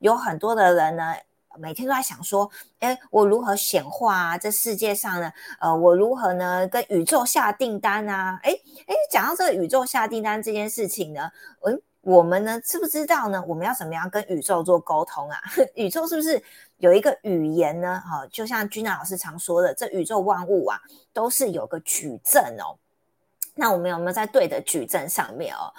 有很多的人呢。每天都在想说，哎，我如何显化啊？这世界上呢，呃，我如何呢跟宇宙下订单啊？哎哎，讲到这个宇宙下订单这件事情呢，嗯，我们呢知不知道呢？我们要怎么样跟宇宙做沟通啊？宇宙是不是有一个语言呢？哈，就像君娜老师常说的，这宇宙万物啊，都是有个矩阵哦。那我们有没有在对的矩阵上面哦？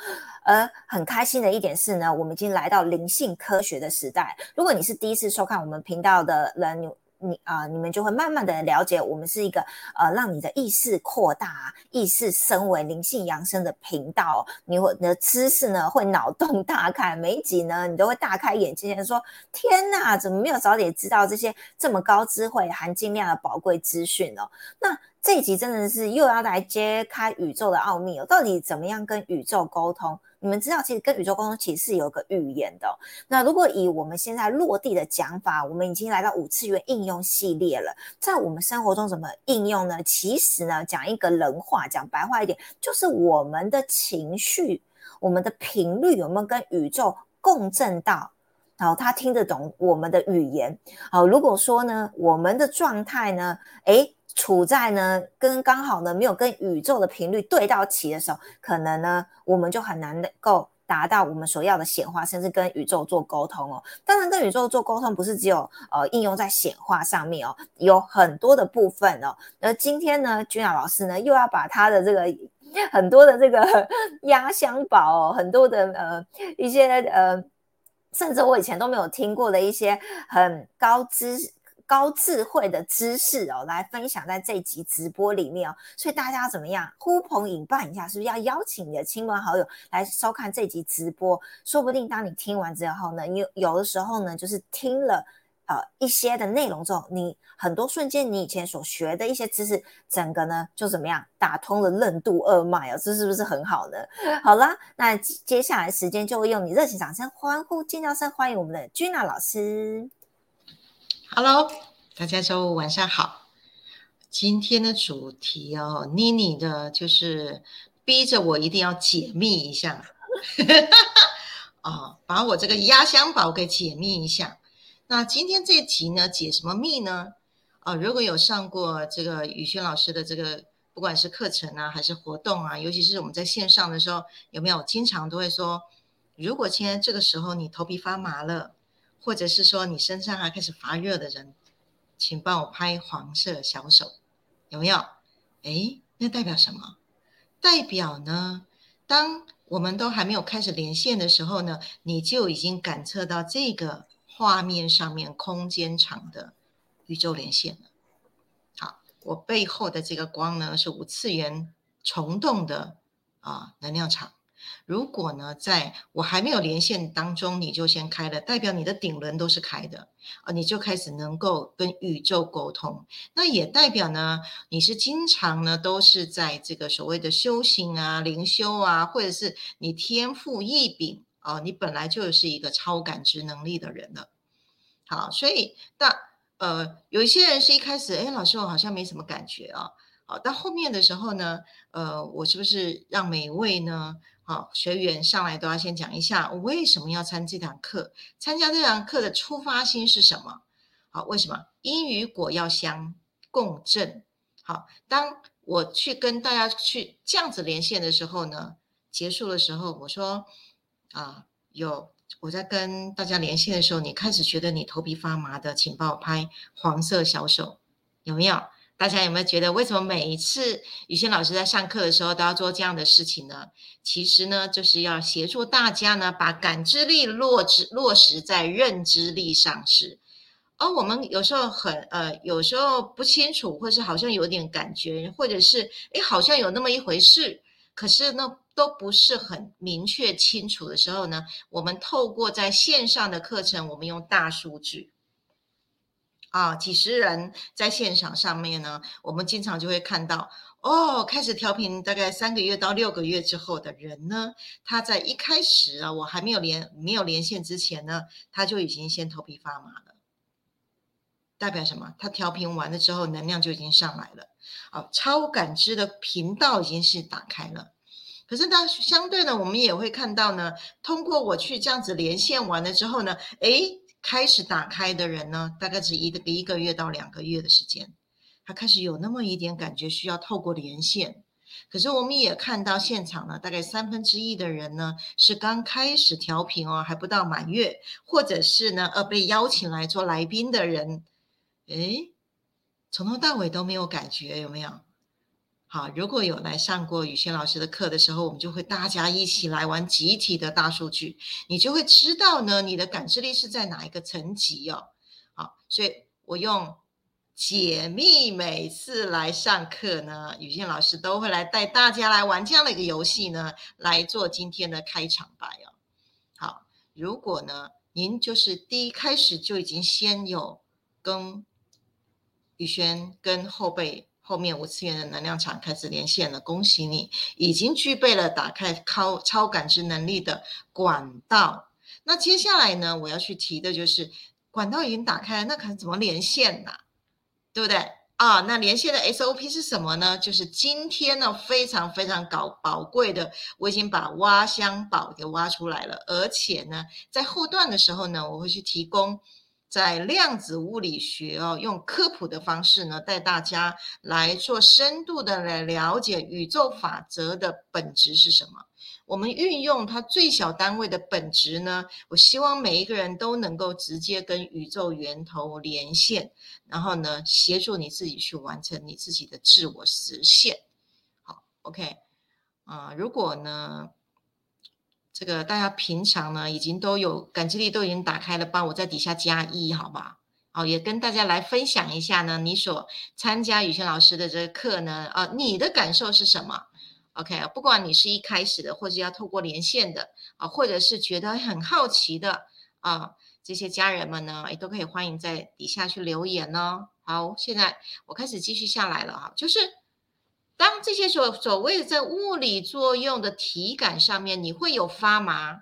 而很开心的一点是呢，我们已经来到灵性科学的时代。如果你是第一次收看我们频道的人，你啊，你们就会慢慢的了解，我们是一个呃，让你的意识扩大、意识升为灵性扬升的频道。你会你的知识呢会脑洞大开，每一集呢你都会大开眼界，说天哪，怎么没有早点知道这些这么高智慧、含金量的宝贵资讯呢？那这一集真的是又要来揭开宇宙的奥秘哦，到底怎么样跟宇宙沟通？你们知道，其实跟宇宙沟通其实是有个语言的。那如果以我们现在落地的讲法，我们已经来到五次元应用系列了，在我们生活中怎么应用呢？其实呢，讲一个人话，讲白话一点，就是我们的情绪、我们的频率有没有跟宇宙共振到？好，他听得懂我们的语言。好，如果说呢，我们的状态呢，诶。处在呢，跟刚好呢没有跟宇宙的频率对到齐的时候，可能呢我们就很难能够达到我们所要的显化，甚至跟宇宙做沟通哦。当然，跟宇宙做沟通不是只有呃应用在显化上面哦，有很多的部分哦。而今天呢，君雅老师呢又要把他的这个很多的这个压箱宝，哦，很多的呃一些呃，甚至我以前都没有听过的一些很高知。高智慧的知识哦，来分享在这集直播里面哦，所以大家怎么样呼朋引伴一下，是不是要邀请你的亲朋好友来收看这集直播？说不定当你听完之后呢，你有的时候呢，就是听了呃一些的内容之后，你很多瞬间你以前所学的一些知识，整个呢就怎么样打通了任督二脉哦，这是不是很好呢？好啦，那接下来时间就会用你热情掌声、欢呼尖叫声欢迎我们的君娜老师。Hello，大家周五晚上好。今天的主题哦，妮妮的就是逼着我一定要解密一下，哦，把我这个压箱宝给解密一下。那今天这集呢，解什么密呢？啊，如果有上过这个宇轩老师的这个，不管是课程啊，还是活动啊，尤其是我们在线上的时候，有没有经常都会说，如果现在这个时候你头皮发麻了。或者是说你身上还开始发热的人，请帮我拍黄色小手，有没有？哎，那代表什么？代表呢？当我们都还没有开始连线的时候呢，你就已经感测到这个画面上面空间场的宇宙连线了。好，我背后的这个光呢，是五次元虫洞的啊能量场。如果呢，在我还没有连线当中，你就先开了，代表你的顶轮都是开的啊，你就开始能够跟宇宙沟通。那也代表呢，你是经常呢都是在这个所谓的修行啊、灵修啊，或者是你天赋异禀啊，你本来就是一个超感知能力的人了。好，所以那呃，有一些人是一开始，哎，老师我好像没什么感觉啊，好，到后面的时候呢，呃，我是不是让每位呢？好，学员上来都要先讲一下，我为什么要参这堂课？参加这堂课的出发心是什么？好，为什么因与果要相共振？好，当我去跟大家去这样子连线的时候呢，结束的时候，我说啊，有我在跟大家连线的时候，你开始觉得你头皮发麻的，请帮我拍黄色小手，有没有？大家有没有觉得，为什么每一次雨轩老师在上课的时候都要做这样的事情呢？其实呢，就是要协助大家呢，把感知力落实落实在认知力上是。而我们有时候很呃，有时候不清楚，或是好像有点感觉，或者是诶好像有那么一回事，可是呢，都不是很明确清楚的时候呢，我们透过在线上的课程，我们用大数据。啊，几十人在现场上面呢，我们经常就会看到哦，开始调频大概三个月到六个月之后的人呢，他在一开始啊，我还没有连没有连线之前呢，他就已经先头皮发麻了，代表什么？他调频完了之后，能量就已经上来了，啊，超感知的频道已经是打开了。可是呢，相对呢，我们也会看到呢，通过我去这样子连线完了之后呢，诶。开始打开的人呢，大概只一个一个月到两个月的时间，他开始有那么一点感觉，需要透过连线。可是我们也看到现场呢，大概三分之一的人呢是刚开始调频哦，还不到满月，或者是呢呃被邀请来做来宾的人，诶，从头到尾都没有感觉，有没有？好，如果有来上过宇轩老师的课的时候，我们就会大家一起来玩集体的大数据，你就会知道呢，你的感知力是在哪一个层级哦。好，所以我用解密每次来上课呢，宇轩老师都会来带大家来玩这样的一个游戏呢，来做今天的开场白哦。好，如果呢，您就是第一开始就已经先有跟宇轩跟后辈。后面五次元的能量场开始连线了，恭喜你已经具备了打开超超感知能力的管道。那接下来呢，我要去提的就是管道已经打开了，那可怎么连线呢？对不对啊？那连线的 SOP 是什么呢？就是今天呢非常非常搞宝贵的，我已经把挖箱宝给挖出来了，而且呢在后段的时候呢，我会去提供。在量子物理学哦，用科普的方式呢，带大家来做深度的来了解宇宙法则的本质是什么。我们运用它最小单位的本质呢，我希望每一个人都能够直接跟宇宙源头连线，然后呢，协助你自己去完成你自己的自我实现。好，OK，啊，如果呢？这个大家平常呢，已经都有感知力都已经打开了，帮我在底下加一，好吧？好，也跟大家来分享一下呢，你所参加宇轩老师的这个课呢，啊，你的感受是什么？OK，不管你是一开始的，或者要透过连线的，啊，或者是觉得很好奇的，啊，这些家人们呢，也都可以欢迎在底下去留言哦。好，现在我开始继续下来了哈，就是。当这些所所谓的在物理作用的体感上面，你会有发麻，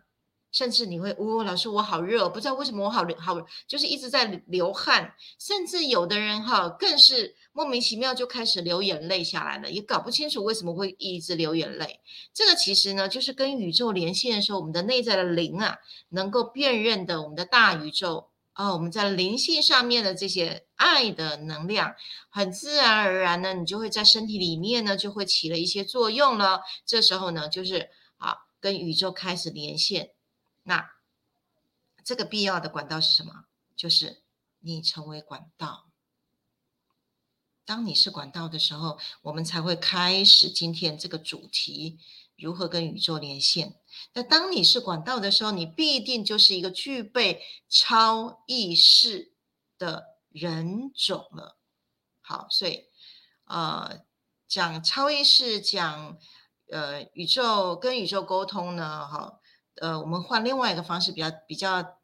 甚至你会，哦，老师我好热，不知道为什么我好好，就是一直在流汗，甚至有的人哈，更是莫名其妙就开始流眼泪下来了，也搞不清楚为什么会一直流眼泪。这个其实呢，就是跟宇宙连线的时候，我们的内在的灵啊，能够辨认的我们的大宇宙。哦，我们在灵性上面的这些爱的能量，很自然而然呢，你就会在身体里面呢，就会起了一些作用了。这时候呢，就是啊，跟宇宙开始连线。那这个必要的管道是什么？就是你成为管道。当你是管道的时候，我们才会开始今天这个主题。如何跟宇宙连线？那当你是管道的时候，你必定就是一个具备超意识的人种了。好，所以呃，讲超意识，讲呃宇宙跟宇宙沟通呢，哈，呃，我们换另外一个方式，比较比较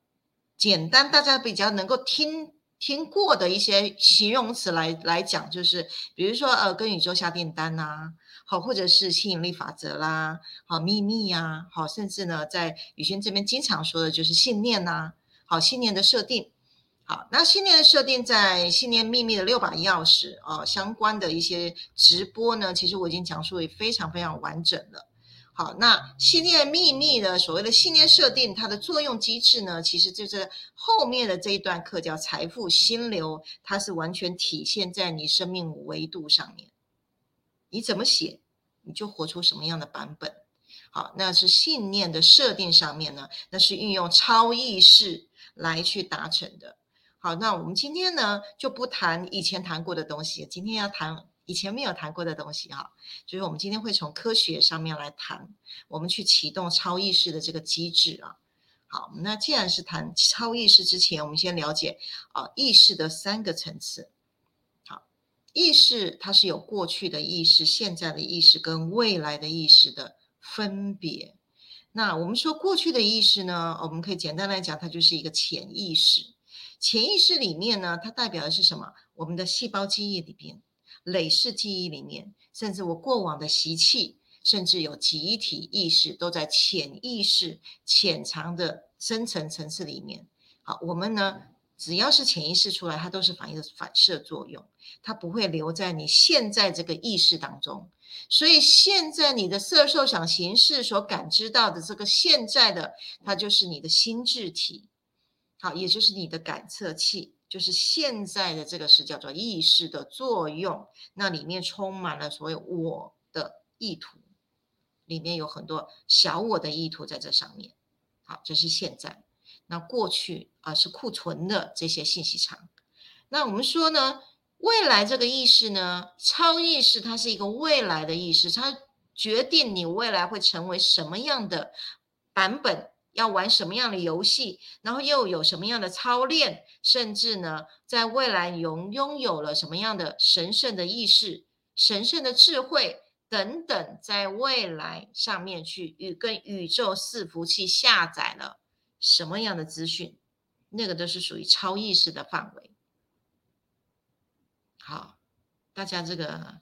简单，大家比较能够听听过的一些形容词来来讲，就是比如说呃，跟宇宙下订单呐。好，或者是吸引力法则啦，好秘密呀，好，甚至呢，在宇轩这边经常说的就是信念呐，好信念的设定，好，那信念的设定在信念秘密的六把钥匙哦相关的一些直播呢，其实我已经讲述也非常非常完整了。好，那信念秘密的所谓的信念设定，它的作用机制呢，其实就是后面的这一段课叫财富心流，它是完全体现在你生命维度上面。你怎么写，你就活出什么样的版本。好，那是信念的设定上面呢，那是运用超意识来去达成的。好，那我们今天呢就不谈以前谈过的东西，今天要谈以前没有谈过的东西哈。就是我们今天会从科学上面来谈，我们去启动超意识的这个机制啊。好，那既然是谈超意识之前，我们先了解啊意识的三个层次。意识它是有过去的意识、现在的意识跟未来的意识的分别。那我们说过去的意识呢，我们可以简单来讲，它就是一个潜意识。潜意识里面呢，它代表的是什么？我们的细胞记忆里边、累世记忆里面，甚至我过往的习气，甚至有集体意识，都在潜意识潜藏的深层层次里面。好，我们呢？只要是潜意识出来，它都是反应的反射作用，它不会留在你现在这个意识当中。所以现在你的色受想行识所感知到的这个现在的，它就是你的心智体。好，也就是你的感测器，就是现在的这个是叫做意识的作用，那里面充满了所谓我的意图，里面有很多小我的意图在这上面。好，这是现在。那过去啊是库存的这些信息场。那我们说呢，未来这个意识呢，超意识它是一个未来的意识，它决定你未来会成为什么样的版本，要玩什么样的游戏，然后又有什么样的操练，甚至呢，在未来拥拥有了什么样的神圣的意识、神圣的智慧等等，在未来上面去与跟宇宙伺服器下载了。什么样的资讯，那个都是属于超意识的范围。好，大家这个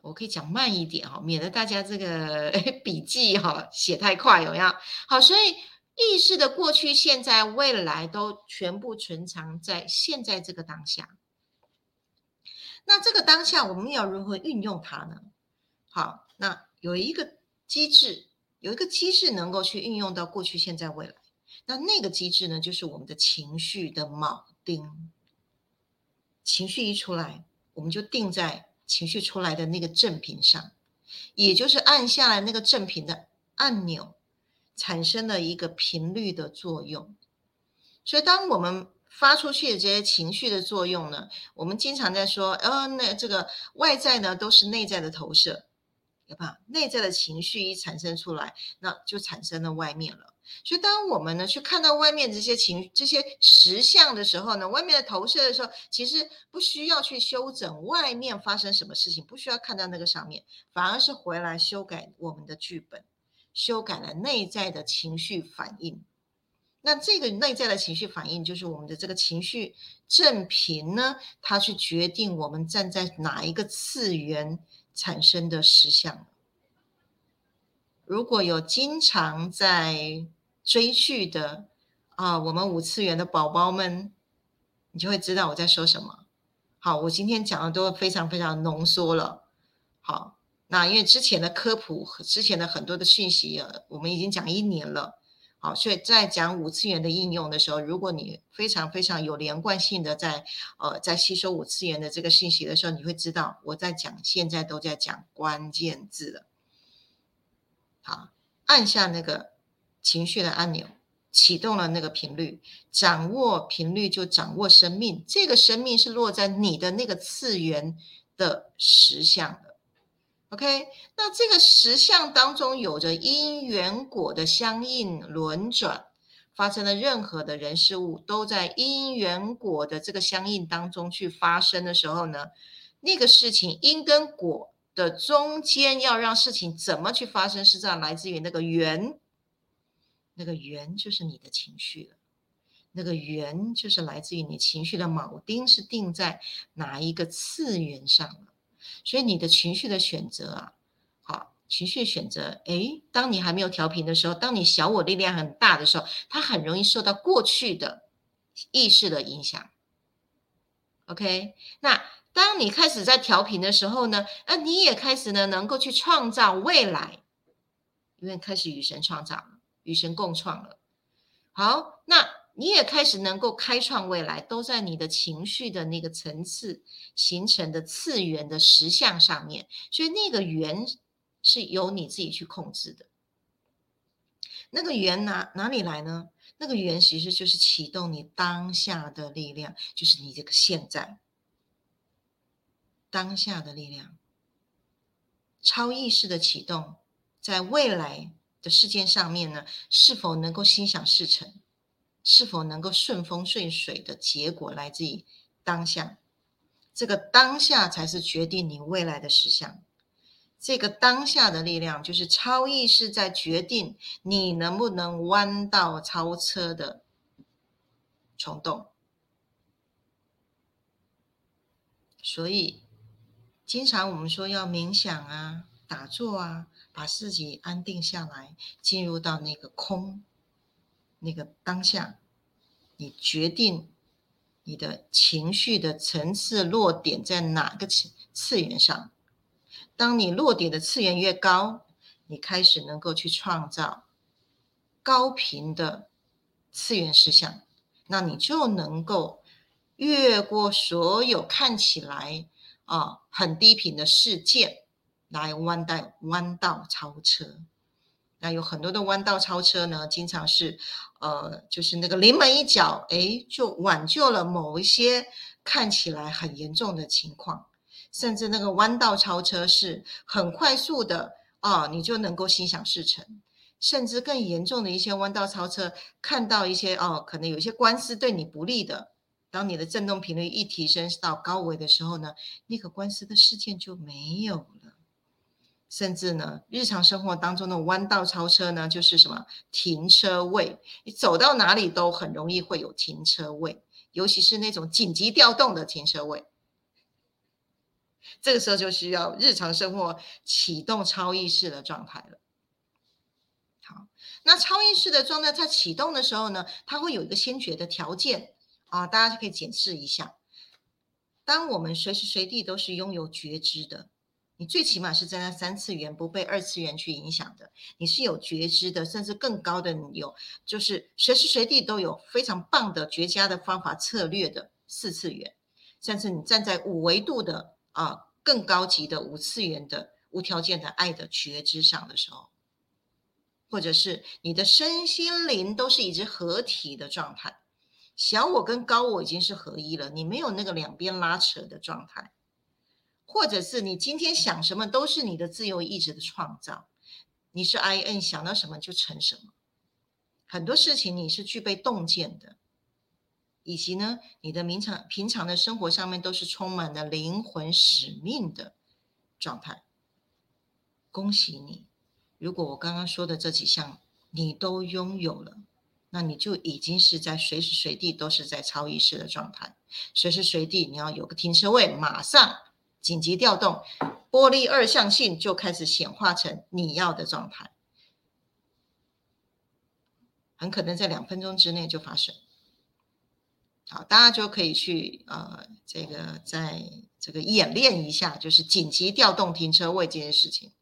我可以讲慢一点哈，免得大家这个 笔记哈写太快，有没有？好，所以意识的过去、现在、未来都全部存藏在现在这个当下。那这个当下，我们要如何运用它呢？好，那有一个机制，有一个机制能够去运用到过去、现在、未来。那那个机制呢，就是我们的情绪的铆钉。情绪一出来，我们就定在情绪出来的那个正频上，也就是按下来那个正频的按钮，产生了一个频率的作用。所以，当我们发出去的这些情绪的作用呢，我们经常在说，呃，那这个外在呢都是内在的投射，对吧？内在的情绪一产生出来，那就产生了外面了。所以，当我们呢去看到外面这些情、这些实相的时候呢，外面的投射的时候，其实不需要去修整外面发生什么事情，不需要看到那个上面，反而是回来修改我们的剧本，修改了内在的情绪反应。那这个内在的情绪反应，就是我们的这个情绪正频呢，它去决定我们站在哪一个次元产生的实相。如果有经常在追剧的啊，我们五次元的宝宝们，你就会知道我在说什么。好，我今天讲的都非常非常浓缩了。好，那因为之前的科普之前的很多的讯息，我们已经讲一年了。好，所以在讲五次元的应用的时候，如果你非常非常有连贯性的在呃在吸收五次元的这个信息的时候，你会知道我在讲现在都在讲关键字了。好，按下那个情绪的按钮，启动了那个频率，掌握频率就掌握生命。这个生命是落在你的那个次元的实相的。OK，那这个实相当中有着因缘果的相应轮转，发生的任何的人事物都在因缘果的这个相应当中去发生的时候呢，那个事情因跟果。的中间要让事情怎么去发生，是这样来自于那个缘，那个缘就是你的情绪了，那个缘就是来自于你情绪的铆钉是定在哪一个次元上了，所以你的情绪的选择啊，好，情绪选择，诶，当你还没有调频的时候，当你小我力量很大的时候，它很容易受到过去的意识的影响，OK，那。当你开始在调频的时候呢，那你也开始呢，能够去创造未来，因为开始与神创造了，与神共创了。好，那你也开始能够开创未来，都在你的情绪的那个层次形成的次元的实相上面，所以那个圆是由你自己去控制的。那个圆哪哪里来呢？那个圆其实就是启动你当下的力量，就是你这个现在。当下的力量，超意识的启动，在未来的事件上面呢，是否能够心想事成，是否能够顺风顺水的结果，来自于当下。这个当下才是决定你未来的实相。这个当下的力量，就是超意识在决定你能不能弯道超车的冲动。所以。经常我们说要冥想啊、打坐啊，把自己安定下来，进入到那个空、那个当下。你决定你的情绪的层次落点在哪个次次元上。当你落点的次元越高，你开始能够去创造高频的次元实相。那你就能够越过所有看起来啊很低频的事件，来弯道弯道超车。那有很多的弯道超车呢，经常是呃，就是那个临门一脚，哎，就挽救了某一些看起来很严重的情况，甚至那个弯道超车是很快速的啊，你就能够心想事成。甚至更严重的一些弯道超车，看到一些哦，可能有一些官司对你不利的，当你的振动频率一提升到高维的时候呢，那个官司的事件就没有了。甚至呢，日常生活当中的弯道超车呢，就是什么停车位，你走到哪里都很容易会有停车位，尤其是那种紧急调动的停车位，这个时候就需要日常生活启动超意识的状态了。好那超意识的状态在启动的时候呢，它会有一个先决的条件啊，大家就可以检视一下。当我们随时随地都是拥有觉知的，你最起码是在那三次元不被二次元去影响的，你是有觉知的，甚至更高的你有，就是随时随地都有非常棒的绝佳的方法策略的四次元，甚至你站在五维度的啊更高级的五次元的无条件的爱的觉知上的时候。或者是你的身心灵都是一只合体的状态，小我跟高我已经是合一了，你没有那个两边拉扯的状态，或者是你今天想什么都是你的自由意志的创造，你是 I N 想到什么就成什么，很多事情你是具备洞见的，以及呢，你的平常平常的生活上面都是充满了灵魂使命的状态，恭喜你。如果我刚刚说的这几项你都拥有了，那你就已经是在随时随地都是在超意识的状态。随时随地你要有个停车位，马上紧急调动，玻璃二象性就开始显化成你要的状态，很可能在两分钟之内就发生。好，大家就可以去呃，这个在这个演练一下，就是紧急调动停车位这件事情。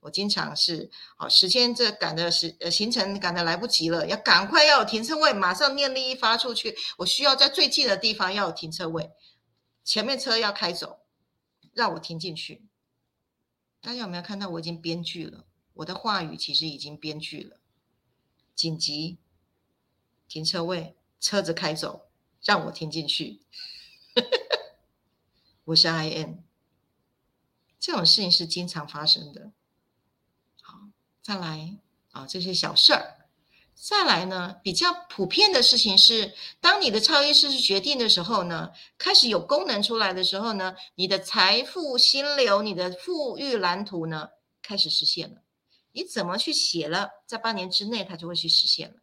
我经常是，好时间这赶的时呃行程赶的来不及了，要赶快要有停车位，马上念力一发出去，我需要在最近的地方要有停车位，前面车要开走，让我停进去。大家有没有看到我已经编剧了？我的话语其实已经编剧了。紧急停车位，车子开走，让我停进去。我是 I N，这种事情是经常发生的。再来啊，这些小事儿。再来呢，比较普遍的事情是，当你的超意识是决定的时候呢，开始有功能出来的时候呢，你的财富心流、你的富裕蓝图呢，开始实现了。你怎么去写了，在半年之内，它就会去实现了。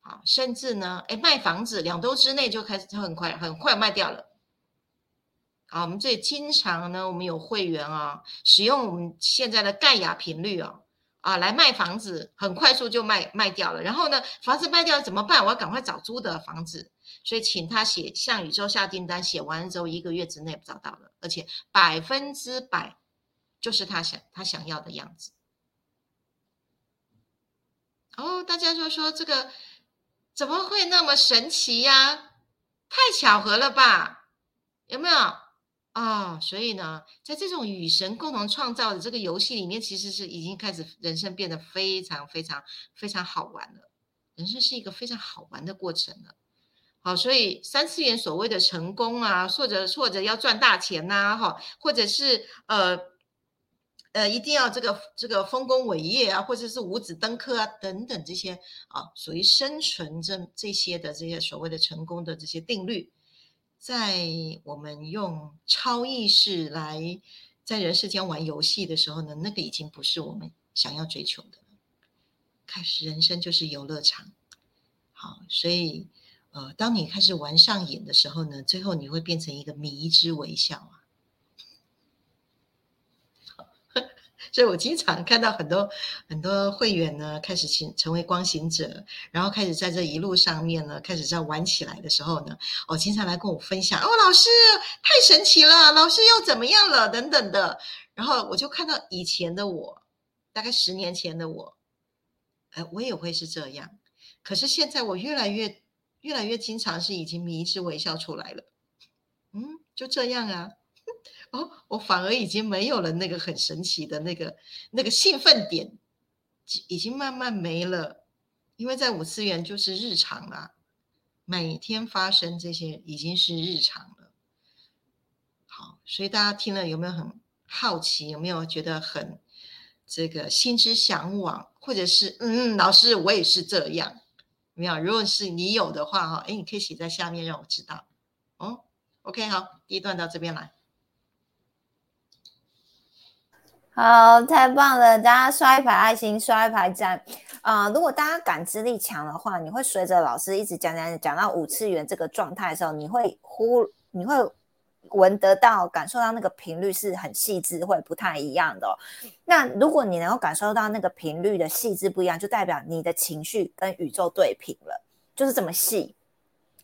好，甚至呢，哎，卖房子两周之内就开始就，很快很快卖掉了。啊，我们这里经常呢，我们有会员啊，使用我们现在的盖亚频率啊，啊，来卖房子，很快速就卖卖掉了。然后呢，房子卖掉了怎么办？我要赶快找租的房子，所以请他写向宇宙下订单，写完之后一个月之内找到了，而且百分之百就是他想他想要的样子。哦，大家就说这个怎么会那么神奇呀？太巧合了吧？有没有？啊，所以呢，在这种与神共同创造的这个游戏里面，其实是已经开始人生变得非常非常非常好玩了。人生是一个非常好玩的过程了。好，所以三次元所谓的成功啊，或者或者要赚大钱呐，哈，或者是呃呃一定要这个这个丰功伟业啊，或者是五子登科啊等等这些啊，属于生存这这些的这些所谓的成功的这些定律。在我们用超意识来在人世间玩游戏的时候呢，那个已经不是我们想要追求的了。开始人生就是游乐场，好，所以呃，当你开始玩上瘾的时候呢，最后你会变成一个迷之微笑啊。所以我经常看到很多很多会员呢，开始行成为光行者，然后开始在这一路上面呢，开始在玩起来的时候呢，哦，经常来跟我分享，哦，老师太神奇了，老师又怎么样了，等等的。然后我就看到以前的我，大概十年前的我，哎，我也会是这样。可是现在我越来越越来越经常是已经迷之微笑出来了。嗯，就这样啊。哦，我反而已经没有了那个很神奇的那个那个兴奋点，已经慢慢没了，因为在五次元就是日常了，每天发生这些已经是日常了。好，所以大家听了有没有很好奇？有没有觉得很这个心之向往？或者是嗯嗯，老师我也是这样，没有？如果是你有的话哈，哎，你可以写在下面让我知道。哦，OK，好，第一段到这边来。好，太棒了！大家刷一排爱心，刷一排赞啊！如果大家感知力强的话，你会随着老师一直讲讲讲到五次元这个状态的时候，你会忽你会闻得到、感受到那个频率是很细致，会不太一样的。那如果你能够感受到那个频率的细致不一样，就代表你的情绪跟宇宙对频了，就是这么细。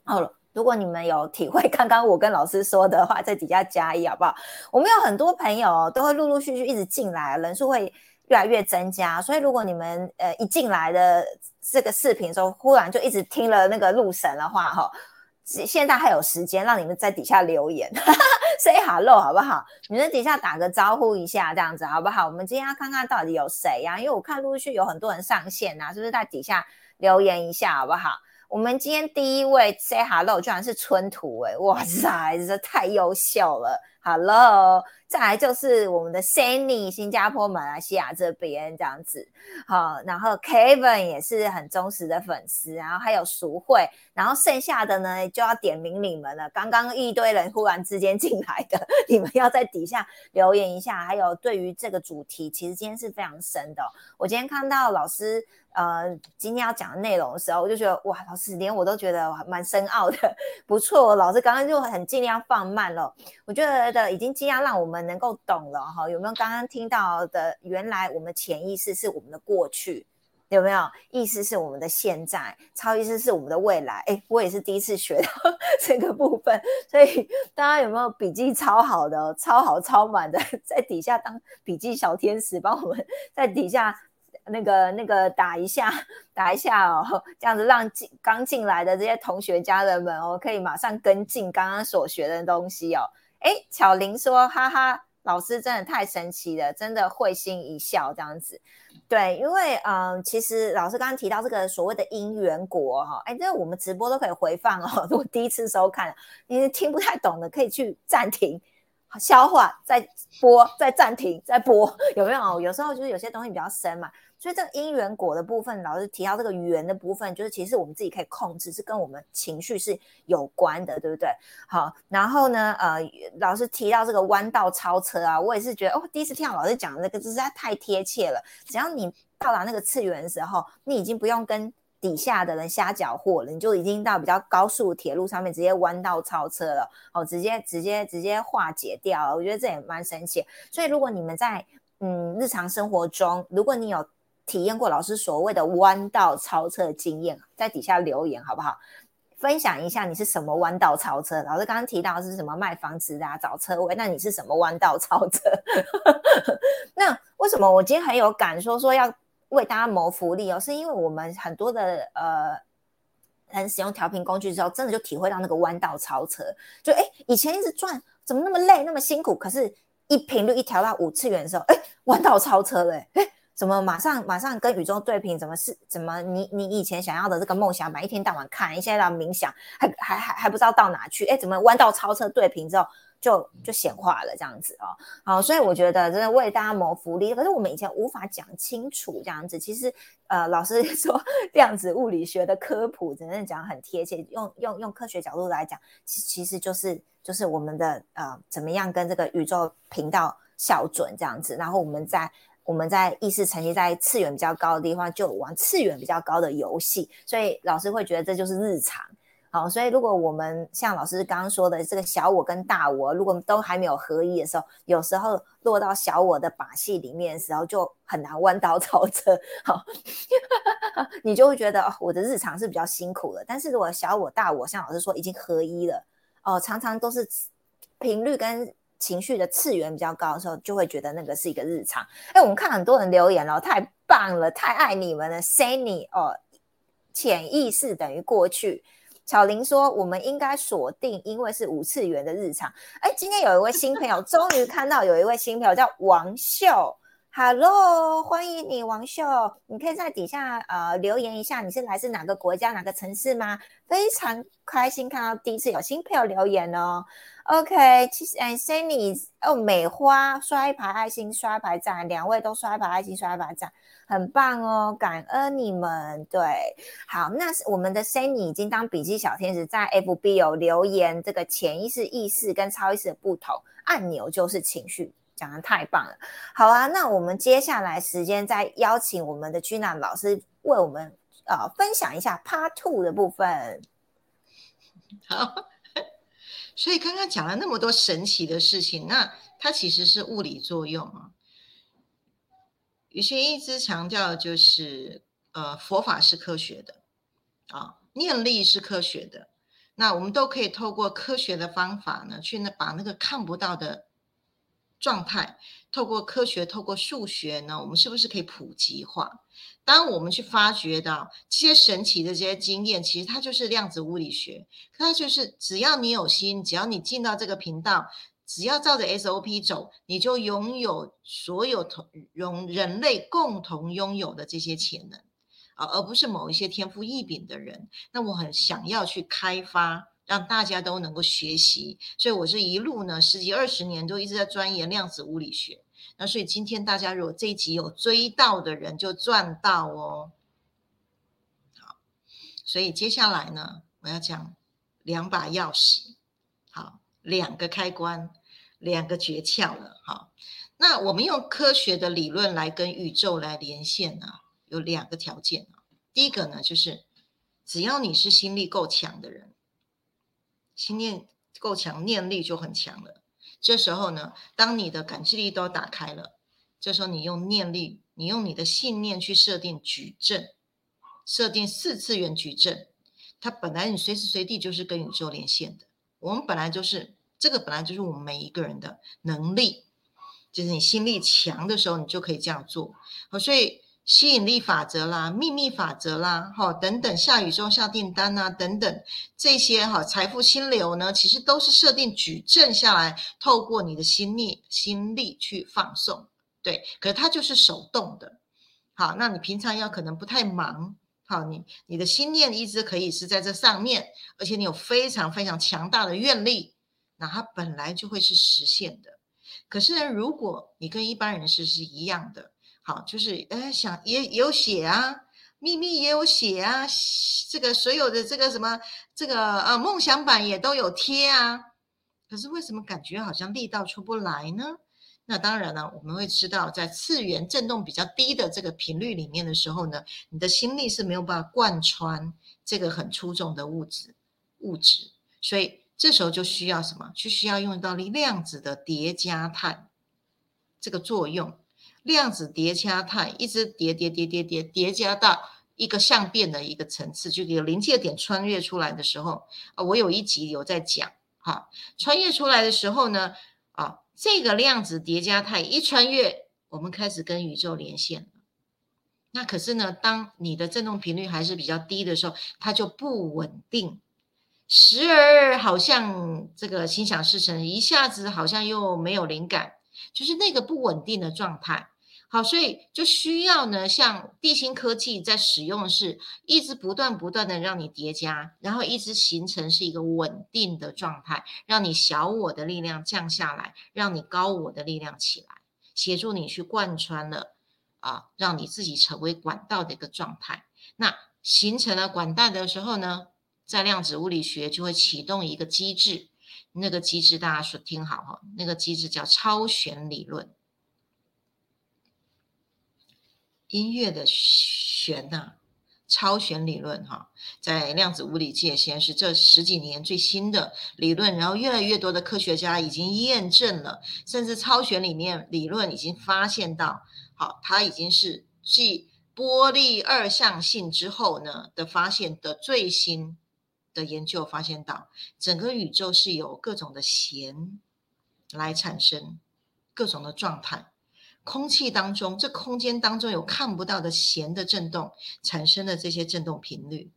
好了。如果你们有体会 刚刚我跟老师说的话，在底下加一好不好？我们有很多朋友都会陆陆续续一直进来，人数会越来越增加。所以如果你们呃一进来的这个视频的时候，忽然就一直听了那个路神的话哈，现在还有时间让你们在底下留言，say hello 好不好？你们底下打个招呼一下，这样子好不好？我们今天要看看到底有谁呀？因为我看陆续有很多人上线呐，是不是在底下留言一下好不好？我们今天第一位 say hello，居然是春图哎，哇塞，这太优秀了，hello。再来就是我们的 Sunny，新加坡、马来西亚这边这样子，好，然后 Kevin 也是很忠实的粉丝，然后还有淑慧，然后剩下的呢就要点名你们了。刚刚一堆人忽然之间进来的，你们要在底下留言一下。还有对于这个主题，其实今天是非常深的。我今天看到老师呃今天要讲的内容的时候，我就觉得哇，老师连我都觉得蛮深奥的，不错。老师刚刚就很尽量放慢了，我觉得的已经尽量让我们。能够懂了哈？有没有刚刚听到的？原来我们潜意识是我们的过去，有没有？意识是我们的现在，超意识是我们的未来。哎，我也是第一次学到 这个部分，所以大家有没有笔记超好的、超好超满的，在底下当笔记小天使，帮我们在底下那个那个打一下，打一下哦，这样子让进刚进来的这些同学家人们哦，可以马上跟进刚刚所学的东西哦。哎，巧玲说：“哈哈，老师真的太神奇了，真的会心一笑这样子。对，因为嗯，其实老师刚刚提到这个所谓的因缘果哈，哎，这我们直播都可以回放哦。如果第一次收看，你听不太懂的，可以去暂停。”消化，再播，再暂停，再播，有没有？有时候就是有些东西比较深嘛，所以这个因缘果的部分，老师提到这个缘的部分，就是其实我们自己可以控制，是跟我们情绪是有关的，对不对？好，然后呢，呃，老师提到这个弯道超车啊，我也是觉得哦，第一次听到老师讲的那个，实在太贴切了。只要你到达那个次元的时候，你已经不用跟。底下的人瞎搅和了，你就已经到比较高速铁路上面直接弯道超车了，哦，直接直接直接化解掉了。我觉得这也蛮神奇。所以如果你们在嗯日常生活中，如果你有体验过老师所谓的弯道超车经验，在底下留言好不好？分享一下你是什么弯道超车？老师刚刚提到是什么卖房子啊、找车位，那你是什么弯道超车？那为什么我今天很有感说说要？为大家谋福利哦，是因为我们很多的呃人使用调频工具之后，真的就体会到那个弯道超车，就哎以前一直转怎么那么累那么辛苦，可是一频率一调到五次元的时候，哎弯道超车了，哎怎么马上马上跟宇宙对频？怎么是怎么你你以前想要的这个梦想版，一天到晚看，现在要冥想，还还还还不知道到哪去？哎怎么弯道超车对频之后？就就显化了这样子哦，好，所以我觉得真的为大家谋福利。可是我们以前无法讲清楚这样子，其实呃，老师 说量子物理学的科普，真的讲很贴切，用用用科学角度来讲，其其实就是就是我们的呃，怎么样跟这个宇宙频道校准这样子，然后我们在我们在意识层级在次元比较高的地方，就玩次元比较高的游戏，所以老师会觉得这就是日常。好，所以如果我们像老师刚刚说的，这个小我跟大我，如果都还没有合一的时候，有时候落到小我的把戏里面的时候，就很难弯道超车。好，你就会觉得哦，我的日常是比较辛苦的。但是如果小我、大我，像老师说已经合一了，哦，常常都是频率跟情绪的次元比较高的时候，就会觉得那个是一个日常。哎，我们看很多人留言了，太棒了，太爱你们了，Sunny 哦，潜意识等于过去。巧玲说我们应该锁定，因为是五次元的日常。哎，今天有一位新朋友，终于看到有一位新朋友叫王秀。Hello，欢迎你，王秀。你可以在底下呃留言一下，你是来自哪个国家、哪个城市吗？非常开心看到第一次有新朋友留言哦。OK，其实哎，Sunny 哦，美花刷一排爱心，刷一排赞，两位都刷一排爱心，刷一排赞，很棒哦，感恩你们。对，好，那我们的 Sunny 已经当笔记小天使，在 FB 有留言，这个潜意识、意识跟超意识的不同，按钮就是情绪。讲的太棒了，好啊，那我们接下来时间再邀请我们的君娜老师为我们呃分享一下 Part Two 的部分。好，所以刚刚讲了那么多神奇的事情，那它其实是物理作用啊。宇轩一直强调就是呃佛法是科学的啊，念力是科学的，那我们都可以透过科学的方法呢，去那把那个看不到的。状态透过科学，透过数学呢，我们是不是可以普及化？当我们去发掘到这些神奇的这些经验，其实它就是量子物理学。它就是只要你有心，只要你进到这个频道，只要照着 SOP 走，你就拥有所有同容人类共同拥有的这些潜能啊，而不是某一些天赋异禀的人。那我很想要去开发。让大家都能够学习，所以我是一路呢十几二十年都一直在钻研量子物理学。那所以今天大家如果这一集有追到的人就赚到哦。好，所以接下来呢，我要讲两把钥匙，好，两个开关，两个诀窍了。好，那我们用科学的理论来跟宇宙来连线呢，有两个条件啊。第一个呢，就是只要你是心力够强的人。心念够强，念力就很强了。这时候呢，当你的感知力都打开了，这时候你用念力，你用你的信念去设定矩阵，设定四次元矩阵，它本来你随时随地就是跟宇宙连线的。我们本来就是这个，本来就是我们每一个人的能力，就是你心力强的时候，你就可以这样做。好，所以。吸引力法则啦，秘密法则啦，哈，等等，下雨中下订单啊，等等，这些哈，财富心流呢，其实都是设定矩阵下来，透过你的心力心力去放送，对，可是它就是手动的，好，那你平常要可能不太忙，好，你你的心念一直可以是在这上面，而且你有非常非常强大的愿力，那它本来就会是实现的。可是呢，如果你跟一般人是是一样的。好，就是哎，想也有写啊，秘密也有写啊，这个所有的这个什么，这个呃梦想版也都有贴啊。可是为什么感觉好像力道出不来呢？那当然了，我们会知道，在次元振动比较低的这个频率里面的时候呢，你的心力是没有办法贯穿这个很出众的物质物质，所以这时候就需要什么？就需要用到量子的叠加态这个作用。量子叠加态一直叠叠叠叠叠叠加到一个相变的一个层次，就有临界点穿越出来的时候啊，我有一集有在讲哈，穿越出来的时候呢，啊，这个量子叠加态一穿越，我们开始跟宇宙连线。那可是呢，当你的振动频率还是比较低的时候，它就不稳定，时而好像这个心想事成，一下子好像又没有灵感，就是那个不稳定的状态。好，所以就需要呢，像地心科技在使用是，一直不断不断的让你叠加，然后一直形成是一个稳定的状态，让你小我的力量降下来，让你高我的力量起来，协助你去贯穿了啊，让你自己成为管道的一个状态。那形成了管道的时候呢，在量子物理学就会启动一个机制，那个机制大家说听好哈，那个机制叫超弦理论。音乐的弦呐，超弦理论哈，在量子物理界现在是这十几年最新的理论，然后越来越多的科学家已经验证了，甚至超弦里面理论已经发现到，好，它已经是继波粒二象性之后呢的发现的最新的研究发现到，整个宇宙是由各种的弦来产生各种的状态。空气当中，这空间当中有看不到的弦的振动产生的这些振动频率，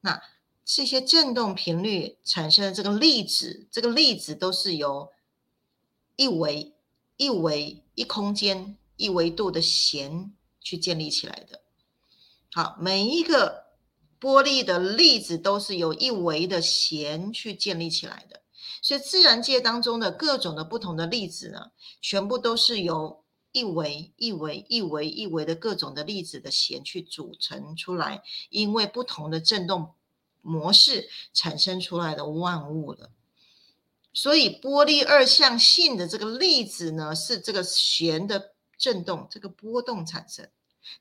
那这些振动频率产生的这个粒子，这个粒子都是由一维、一维、一空间、一维度的弦去建立起来的。好，每一个玻璃的粒子都是由一维的弦去建立起来的。所以自然界当中的各种的不同的粒子呢，全部都是由一维、一维、一维、一维的各种的粒子的弦去组成出来，因为不同的振动。模式产生出来的万物了，所以玻璃二象性的这个粒子呢，是这个弦的振动，这个波动产生。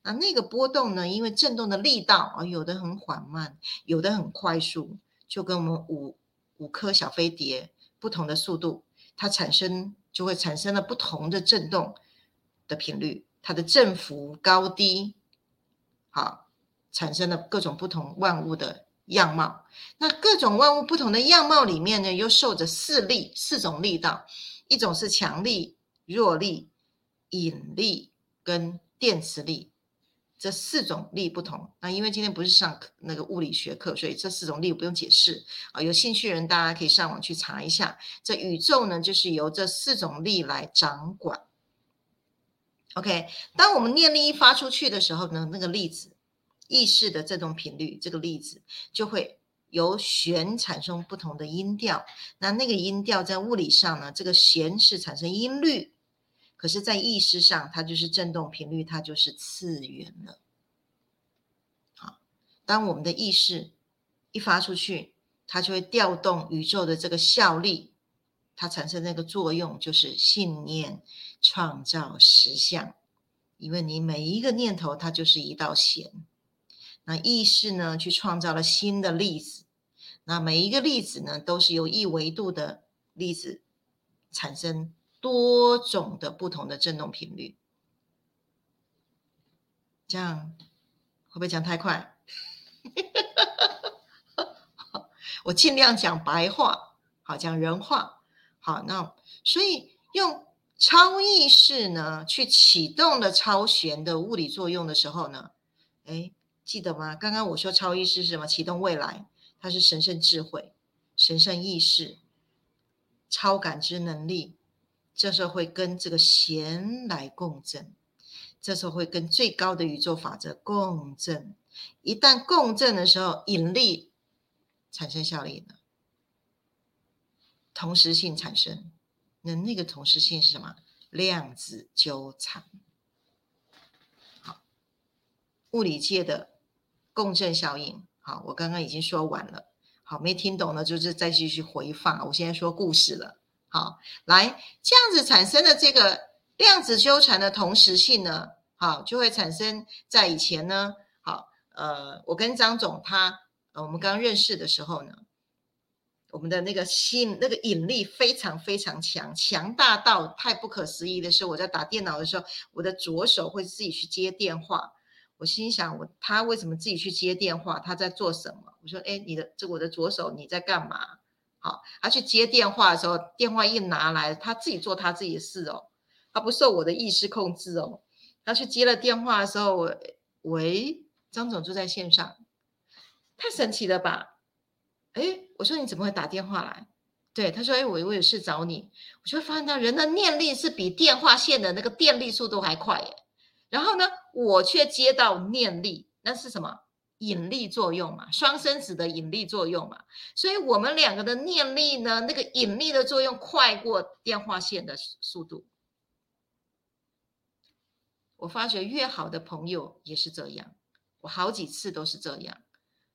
那那个波动呢，因为振动的力道啊，有的很缓慢，有的很快速，就跟我们五五颗小飞碟不同的速度，它产生就会产生了不同的振动的频率，它的振幅高低，好，产生了各种不同万物的。样貌，那各种万物不同的样貌里面呢，又受着四力，四种力道，一种是强力、弱力、引力跟电磁力，这四种力不同。那因为今天不是上那个物理学课，所以这四种力不用解释啊。有兴趣的人大家可以上网去查一下。这宇宙呢，就是由这四种力来掌管。OK，当我们念力一发出去的时候呢，那个粒子。意识的这种频率，这个粒子就会由弦产生不同的音调。那那个音调在物理上呢，这个弦是产生音律，可是，在意识上，它就是振动频率，它就是次元了。好，当我们的意识一发出去，它就会调动宇宙的这个效力，它产生那个作用就是信念创造实相。因为你每一个念头，它就是一道弦。那意识呢，去创造了新的粒子。那每一个粒子呢，都是由一维度的粒子产生多种的不同的振动频率。这样会不会讲太快？我尽量讲白话，好讲人话。好，那所以用超意识呢，去启动了超弦的物理作用的时候呢，哎。记得吗？刚刚我说超意识是什么？启动未来，它是神圣智慧、神圣意识、超感知能力。这时候会跟这个弦来共振，这时候会跟最高的宇宙法则共振。一旦共振的时候，引力产生效应了，同时性产生。那那个同时性是什么？量子纠缠。好，物理界的。共振效应，好，我刚刚已经说完了。好，没听懂的，就是再继续回放。我现在说故事了。好，来，这样子产生的这个量子纠缠的同时性呢，好，就会产生在以前呢，好，呃，我跟张总他，呃，我们刚认识的时候呢，我们的那个心那个引力非常非常强，强大到太不可思议的是，我在打电脑的时候，我的左手会自己去接电话。我心想，我他为什么自己去接电话？他在做什么？我说，哎，你的这我的左手你在干嘛？好，他去接电话的时候，电话一拿来，他自己做他自己的事哦，他不受我的意识控制哦。他去接了电话的时候，喂，张总就在线上，太神奇了吧？哎，我说你怎么会打电话来？对，他说，哎，我我有事找你。我就发现到人的念力是比电话线的那个电力速度还快耶。然后呢，我却接到念力，那是什么？引力作用嘛，双生子的引力作用嘛。所以我们两个的念力呢，那个引力的作用快过电话线的速度。我发觉越好的朋友也是这样，我好几次都是这样，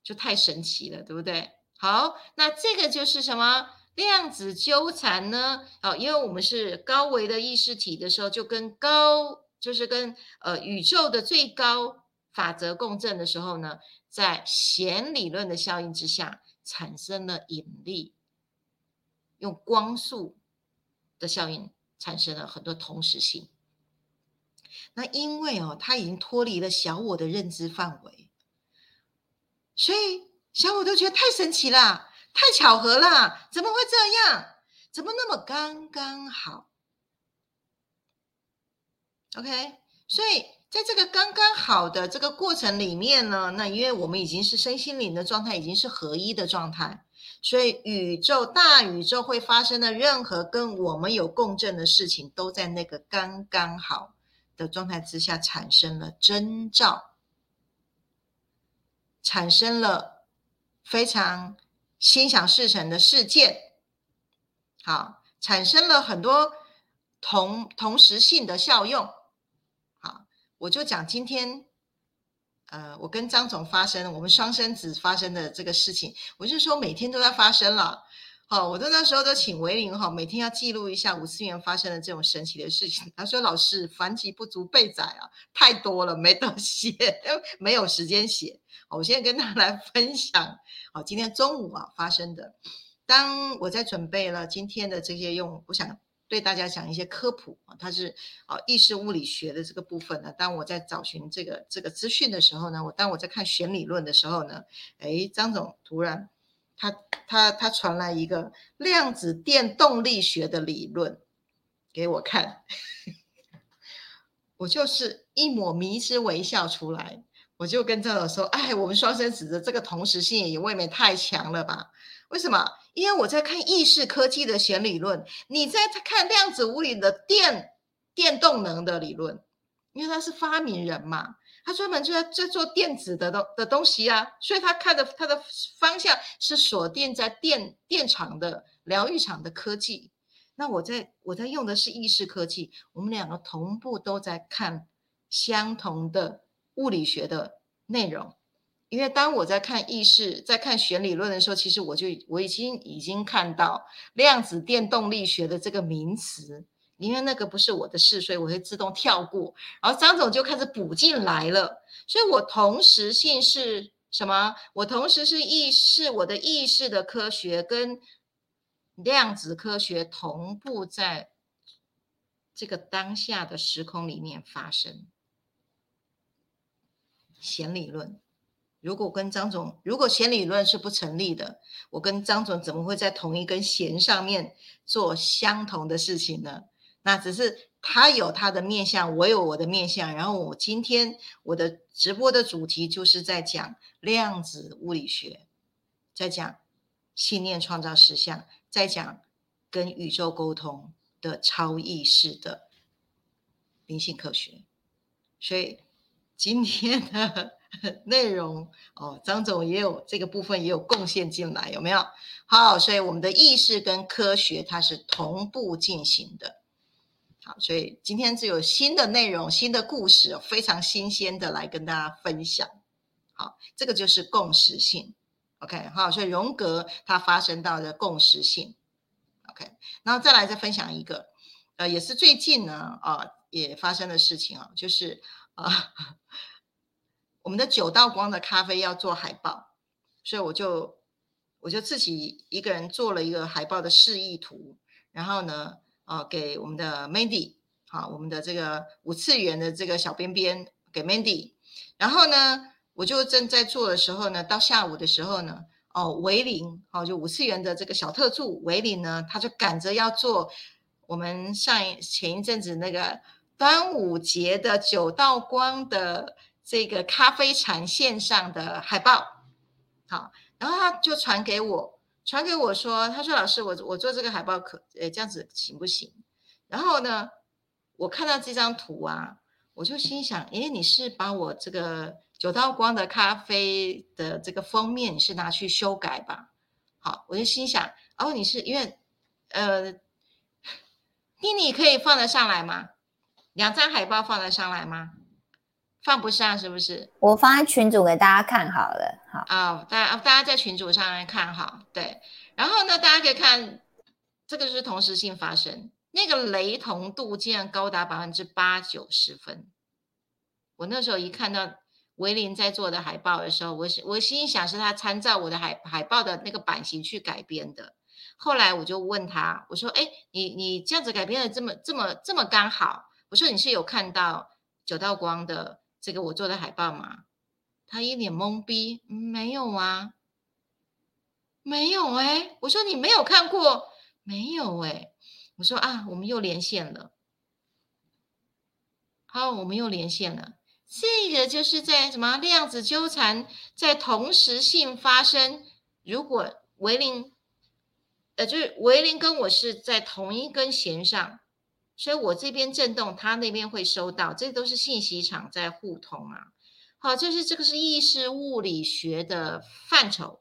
就太神奇了，对不对？好，那这个就是什么量子纠缠呢？哦，因为我们是高维的意识体的时候，就跟高。就是跟呃宇宙的最高法则共振的时候呢，在弦理论的效应之下，产生了引力，用光速的效应产生了很多同时性。那因为哦，它已经脱离了小我的认知范围，所以小我都觉得太神奇了，太巧合了，怎么会这样？怎么那么刚刚好？OK，所以在这个刚刚好的这个过程里面呢，那因为我们已经是身心灵的状态，已经是合一的状态，所以宇宙大宇宙会发生的任何跟我们有共振的事情，都在那个刚刚好的状态之下产生了征兆，产生了非常心想事成的事件，好，产生了很多同同时性的效用。我就讲今天，呃，我跟张总发生我们双生子发生的这个事情，我就说每天都在发生了。好，我都那时候都请维林哈，每天要记录一下五次元发生的这种神奇的事情。他说：“老师，繁集不足备载啊，太多了，没得 写，没有时间写。”我现在跟他来分享，好，今天中午啊发生的。当我在准备了今天的这些用，我想。对大家讲一些科普啊，它是啊意识物理学的这个部分呢。当我在找寻这个这个资讯的时候呢，我当我在看弦理论的时候呢，哎，张总突然他他他传来一个量子电动力学的理论给我看，我就是一抹迷之微笑出来，我就跟张总说，哎，我们双生子的这个同时性也未免太强了吧？为什么？因为我在看意识科技的弦理论，你在看量子物理的电电动能的理论，因为他是发明人嘛，他专门就在在做电子的东的东西啊，所以他看的他的方向是锁定在电电厂的疗愈厂的科技。那我在我在用的是意识科技，我们两个同步都在看相同的物理学的内容。因为当我在看意识、在看弦理论的时候，其实我就我已经已经看到量子电动力学的这个名词，因为那个不是我的事，所以我会自动跳过。然后张总就开始补进来了，所以我同时性是什么？我同时是意识，我的意识的科学跟量子科学同步在这个当下的时空里面发生弦理论。如果跟张总，如果弦理论是不成立的，我跟张总怎么会在同一根弦上面做相同的事情呢？那只是他有他的面相，我有我的面相。然后我今天我的直播的主题就是在讲量子物理学，在讲信念创造实相，在讲跟宇宙沟通的超意识的灵性科学。所以今天的。内容哦，张总也有这个部分也有贡献进来，有没有？好，所以我们的意识跟科学它是同步进行的。好，所以今天只有新的内容、新的故事，非常新鲜的来跟大家分享。好，这个就是共识性。OK，好，所以荣格它发生到的共识性。OK，然后再来再分享一个，呃，也是最近呢啊也发生的事情啊，就是啊。我们的九道光的咖啡要做海报，所以我就我就自己一个人做了一个海报的示意图，然后呢，呃，给我们的 Mandy，好，我们的这个五次元的这个小边边给 Mandy，然后呢，我就正在做的时候呢，到下午的时候呢，哦，维林，哦，就五次元的这个小特助维林呢，他就赶着要做我们上一前一阵子那个端午节的九道光的。这个咖啡禅线上的海报，好，然后他就传给我，传给我说，他说老师，我我做这个海报可，呃，这样子行不行？然后呢，我看到这张图啊，我就心想，诶，你是把我这个九道光的咖啡的这个封面，是拿去修改吧？好，我就心想，哦，你是因为，呃，妮妮可以放得上来吗？两张海报放得上来吗？放不上是不是？我放在群主给大家看好了，好啊，大家大家在群主上来看好，对。然后呢，大家可以看，这个是同时性发生，那个雷同度竟然高达百分之八九十分。我那时候一看到维林在做的海报的时候，我我心想是他参照我的海海报的那个版型去改编的。后来我就问他，我说：“哎，你你这样子改编的这么这么这么刚好？”我说：“你是有看到九道光的？”这个我做的海报吗，他一脸懵逼，没有啊，没有哎，我说你没有看过，没有哎，我说啊，我们又连线了，好，我们又连线了，这个就是在什么量子纠缠在同时性发生。如果维林，呃，就是维林跟我是在同一根弦上，所以我这边震动，他那边会收到，这都是信息场在互通啊。好，就是这个是意识物理学的范畴。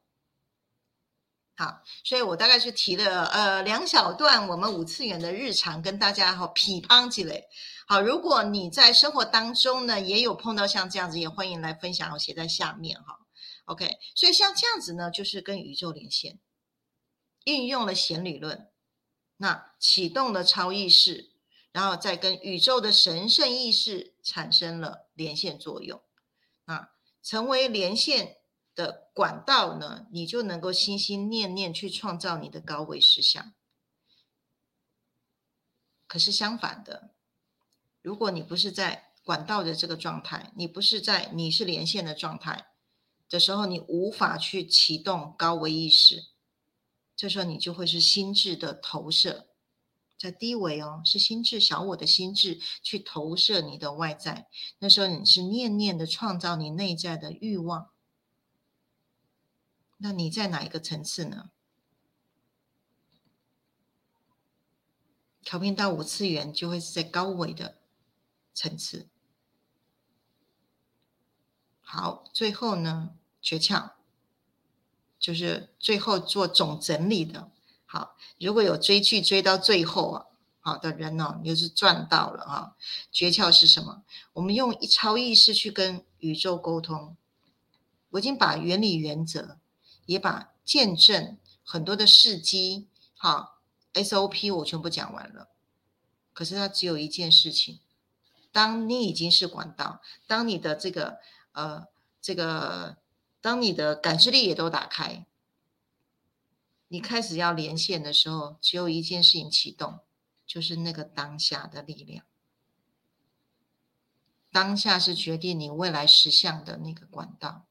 好，所以我大概是提了呃两小段我们五次元的日常，跟大家哈批判积累。好，如果你在生活当中呢也有碰到像这样子，也欢迎来分享，我写在下面哈。OK，所以像这样子呢，就是跟宇宙连线，运用了弦理论，那启动了超意识，然后再跟宇宙的神圣意识产生了连线作用，啊，成为连线。的管道呢，你就能够心心念念去创造你的高维实相。可是相反的，如果你不是在管道的这个状态，你不是在你是连线的状态的时候，你无法去启动高维意识。这时候你就会是心智的投射，在低维哦，是心智小我的心智去投射你的外在。那时候你是念念的创造你内在的欲望。那你在哪一个层次呢？调频到五次元就会是在高维的层次。好，最后呢，诀窍就是最后做总整理的。好，如果有追剧追到最后啊，好的人哦，你就是赚到了啊。诀窍是什么？我们用一超意识去跟宇宙沟通。我已经把原理原则。也把见证很多的事迹，好 SOP 我全部讲完了。可是它只有一件事情：当你已经是管道，当你的这个呃这个，当你的感知力也都打开，你开始要连线的时候，只有一件事情启动，就是那个当下的力量。当下是决定你未来实相的那个管道。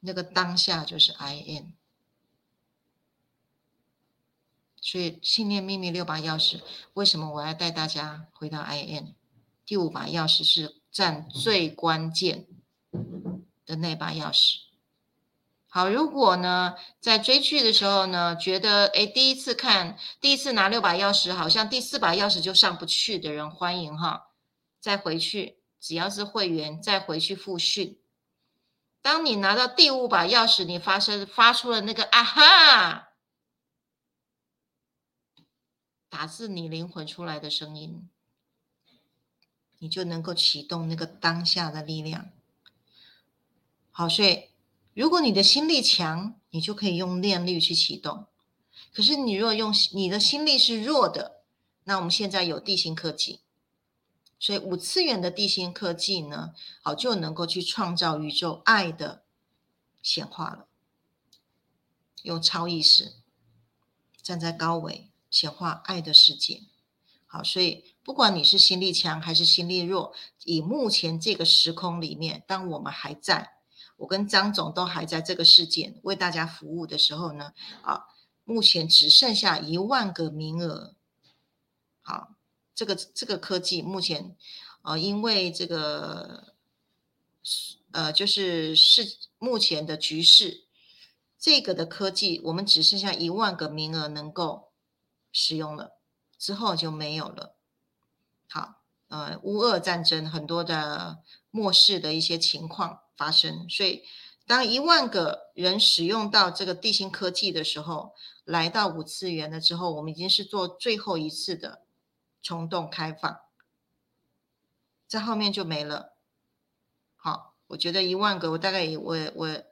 那个当下就是 I N，所以信念秘密六把钥匙，为什么我要带大家回到 I N？第五把钥匙是占最关键的那把钥匙。好，如果呢在追剧的时候呢，觉得哎第一次看，第一次拿六把钥匙，好像第四把钥匙就上不去的人，欢迎哈，再回去，只要是会员，再回去复训。当你拿到第五把钥匙，你发生发出了那个啊哈，打自你灵魂出来的声音，你就能够启动那个当下的力量。好，所以如果你的心力强，你就可以用念力去启动。可是你若用你的心力是弱的，那我们现在有地心科技。所以五次元的地心科技呢，好就能够去创造宇宙爱的显化了。用超意识站在高维显化爱的世界。好，所以不管你是心力强还是心力弱，以目前这个时空里面，当我们还在，我跟张总都还在这个事件为大家服务的时候呢，啊，目前只剩下一万个名额。好。这个这个科技目前，呃，因为这个，呃，就是是目前的局势，这个的科技我们只剩下一万个名额能够使用了，之后就没有了。好，呃，乌俄战争很多的末世的一些情况发生，所以当一万个人使用到这个地心科技的时候，来到五次元了之后，我们已经是做最后一次的。冲动开放，在后面就没了。好，我觉得一万个，我大概我我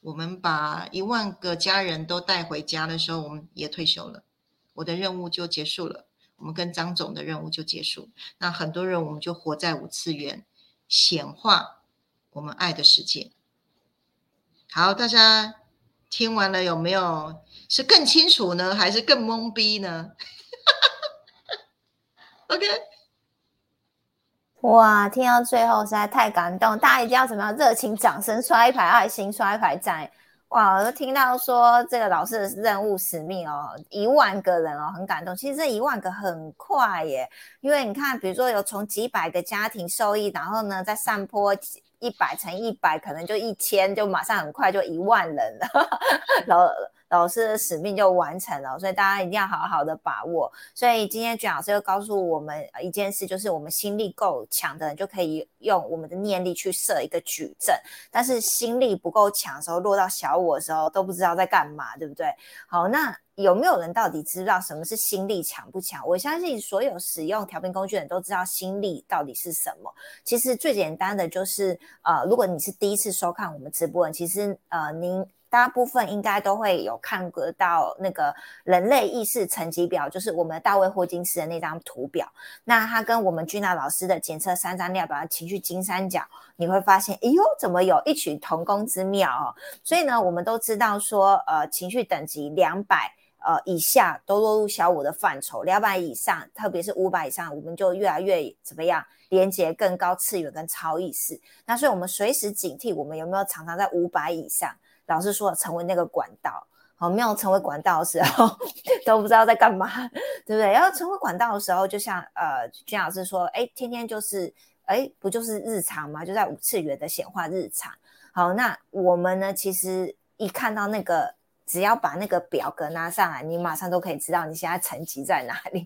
我们把一万个家人都带回家的时候，我们也退休了，我的任务就结束了。我们跟张总的任务就结束。那很多人我们就活在五次元，显化我们爱的世界。好，大家听完了有没有是更清楚呢，还是更懵逼呢？OK，哇，听到最后实在太感动，大家一定要怎么样？热情掌声，刷一排爱心，刷一排赞。哇，我听到说这个老师的任务使命哦，一万个人哦，很感动。其实这一万个很快耶，因为你看，比如说有从几百个家庭受益，然后呢再上坡一百乘一百，可能就一千，就马上很快就一万人了。然后。老师的使命就完成了，所以大家一定要好好的把握。所以今天卷老师又告诉我们一件事，就是我们心力够强的人就可以用我们的念力去设一个矩阵，但是心力不够强的时候，落到小我的时候都不知道在干嘛，对不对？好，那有没有人到底知道什么是心力强不强？我相信所有使用调频工具的人都知道心力到底是什么。其实最简单的就是，呃，如果你是第一次收看我们直播，其实呃您。大部分应该都会有看得到那个人类意识层级表，就是我们大卫霍金斯的那张图表。那它跟我们君娜老师的检测三张量表情绪金三角，你会发现，哎呦，怎么有异曲同工之妙哦？所以呢，我们都知道说，呃，情绪等级两百呃以下都落入小我的范畴，两百以上，特别是五百以上，我们就越来越怎么样，连接更高次元跟超意识。那所以我们随时警惕，我们有没有常常在五百以上？老师说成为那个管道，好，没有成为管道的时候 都不知道在干嘛，对不对？要成为管道的时候，就像呃，君老师说，哎，天天就是，哎，不就是日常吗？就在五次元的显化日常。好，那我们呢，其实一看到那个，只要把那个表格拿上来，你马上都可以知道你现在层级在哪里，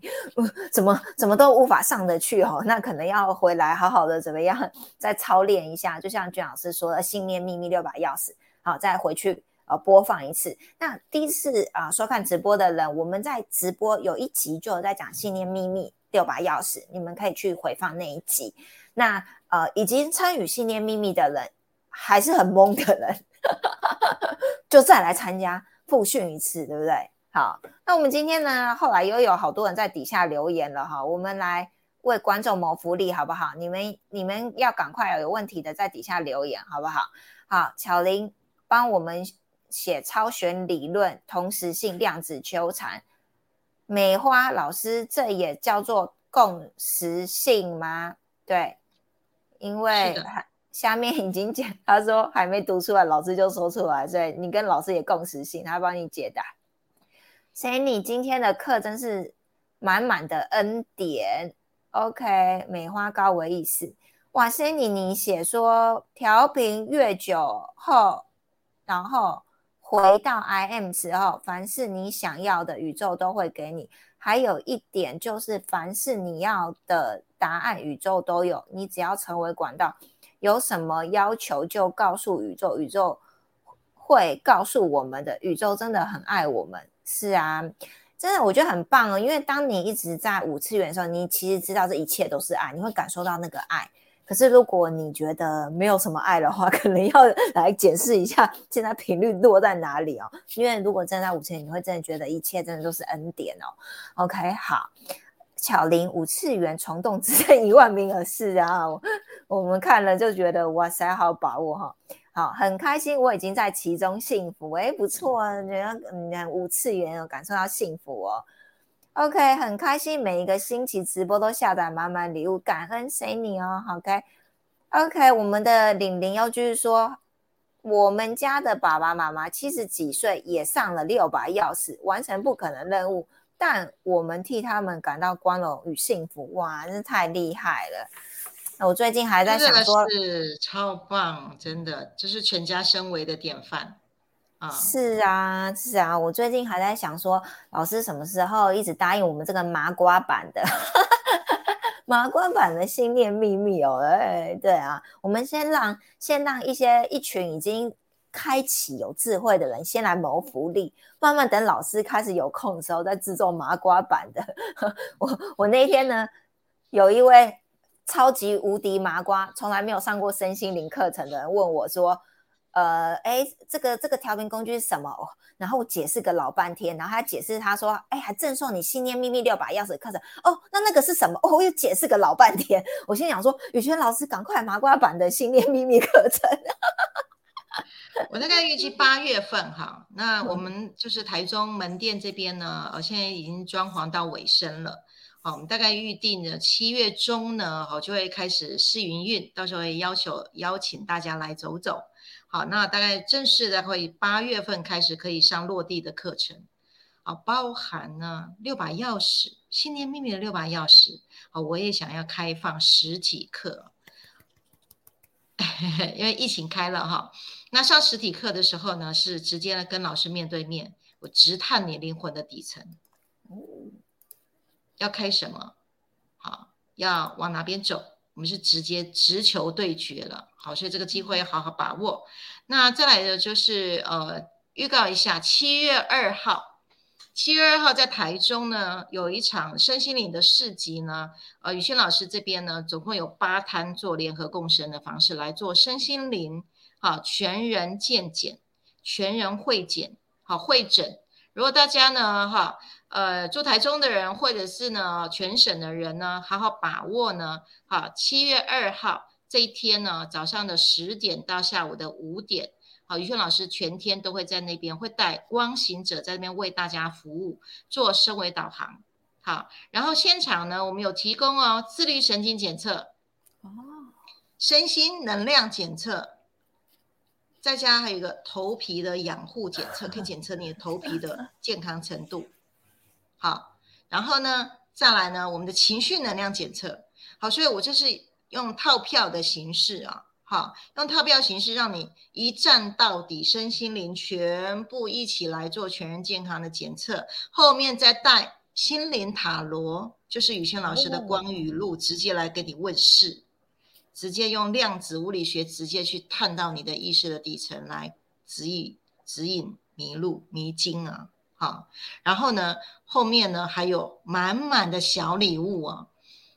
怎么怎么都无法上得去哦。那可能要回来好好的怎么样，再操练一下。就像君老师说的，信念秘密六把钥匙。好，再回去呃播放一次。那第一次啊收看直播的人，我们在直播有一集就有在讲信念秘密六把钥匙，你们可以去回放那一集。那呃已经参与信念秘密的人还是很懵的人，就再来参加复训一次，对不对？好，那我们今天呢，后来又有好多人在底下留言了哈，我们来为观众谋福利好不好？你们你们要赶快有问题的在底下留言好不好？好，巧玲。帮我们写超弦理论，同时性量子纠缠。美花老师，这也叫做共识性吗？对，因为下面已经讲，他说还没读出来，老师就说出来，所以你跟老师也共识性，他帮你解答。所以你今天的课真是满满的恩典。OK，美花高为意思。哇塞，你你写说调频越久后。然后回到 I M 时候，凡是你想要的，宇宙都会给你。还有一点就是，凡是你要的答案，宇宙都有。你只要成为管道，有什么要求就告诉宇宙，宇宙会告诉我们的。宇宙真的很爱我们，是啊，真的我觉得很棒哦。因为当你一直在五次元的时候，你其实知道这一切都是爱，你会感受到那个爱。可是，如果你觉得没有什么爱的话，可能要来检视一下现在频率落在哪里哦。因为如果站在五次元，你会真的觉得一切真的都是恩典哦。OK，好，巧玲五次元虫洞只剩一万名额是啊，我们看了就觉得哇塞，好把握哈，好，很开心，我已经在其中幸福，哎，不错啊，你看，你看五次元有感受到幸福哦。OK，很开心，每一个星期直播都下载满满礼物，感恩谁你哦。OK，OK，我们的玲玲又继续说，我们家的爸爸妈妈七十几岁也上了六把钥匙，完成不可能任务，但我们替他们感到光荣与幸福。哇，真是太厉害了！那我最近还在想说，是超棒，真的，这是全家升为的典范啊。是啊，是啊，我最近还在想说，老师什么时候一直答应我们这个麻瓜版的 麻瓜版的信念秘密哦？哎，对啊，我们先让先让一些一群已经开启有智慧的人先来谋福利，慢慢等老师开始有空的时候再制作麻瓜版的。我我那天呢，有一位超级无敌麻瓜，从来没有上过身心灵课程的人问我说。呃，哎，这个这个调频工具是什么？然后解释个老半天，然后他解释他说，哎，还赠送你信念秘密六把钥匙课程哦。那那个是什么？哦，又解释个老半天。我心想说，宇轩老师，赶快麻瓜版的信念秘密课程。我大概预计八月份哈，那我们就是台中门店这边呢，呃，现在已经装潢到尾声了。好，我们大概预定的七月中呢，好就会开始试营运，到时候也要求邀请大家来走走。好，那大概正式的会八月份开始可以上落地的课程，好，包含呢六把钥匙，新年秘密的六把钥匙，好，我也想要开放实体课，因为疫情开了哈，那上实体课的时候呢，是直接呢跟老师面对面，我直探你灵魂的底层，哦，要开什么？好。要往哪边走？我们是直接直球对决了，好，所以这个机会要好好把握。那再来的就是呃，预告一下，七月二号，七月二号在台中呢有一场身心灵的市集呢，呃，宇轩老师这边呢总共有八摊做联合共生的方式来做身心灵，好，全人健检、全人会检、好会诊。如果大家呢，哈。呃，住台中的人，或者是呢全省的人呢，好好把握呢。好，七月二号这一天呢，早上的十点到下午的五点，好，宇轩老师全天都会在那边，会带光行者在那边为大家服务，做升维导航。好，然后现场呢，我们有提供哦，自律神经检测，哦，身心能量检测，再加还有一个头皮的养护检测，可以检测你的头皮的健康程度。好，然后呢，再来呢，我们的情绪能量检测。好，所以我就是用套票的形式啊，好，用套票形式让你一站到底，身心灵全部一起来做全人健康的检测。后面再带心灵塔罗，就是宇轩老师的光语录，直接来给你问世，直接用量子物理学直接去探到你的意识的底层来指引、指引迷路、迷津啊。好，然后呢，后面呢还有满满的小礼物啊，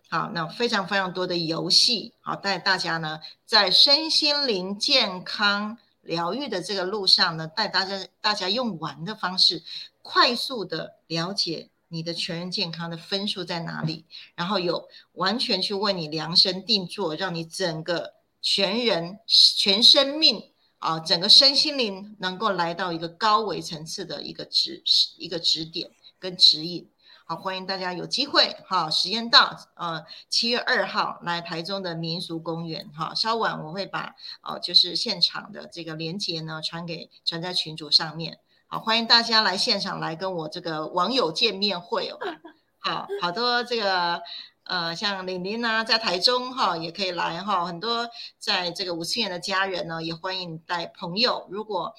好，那非常非常多的游戏，好带大家呢在身心灵健康疗愈的这个路上呢，带大家大家用玩的方式，快速的了解你的全人健康的分数在哪里，然后有完全去为你量身定做，让你整个全人全生命。啊，整个身心灵能够来到一个高维层次的一个指一个指点跟指引。好，欢迎大家有机会哈，时间到，呃，七月二号来台中的民俗公园哈，稍晚我会把哦，就是现场的这个连接呢传给传在群组上面。好，欢迎大家来现场来跟我这个网友见面会哦。好，好多这个。呃，像玲玲啊，在台中哈也可以来哈，很多在这个五次元的家人呢，也欢迎带朋友。如果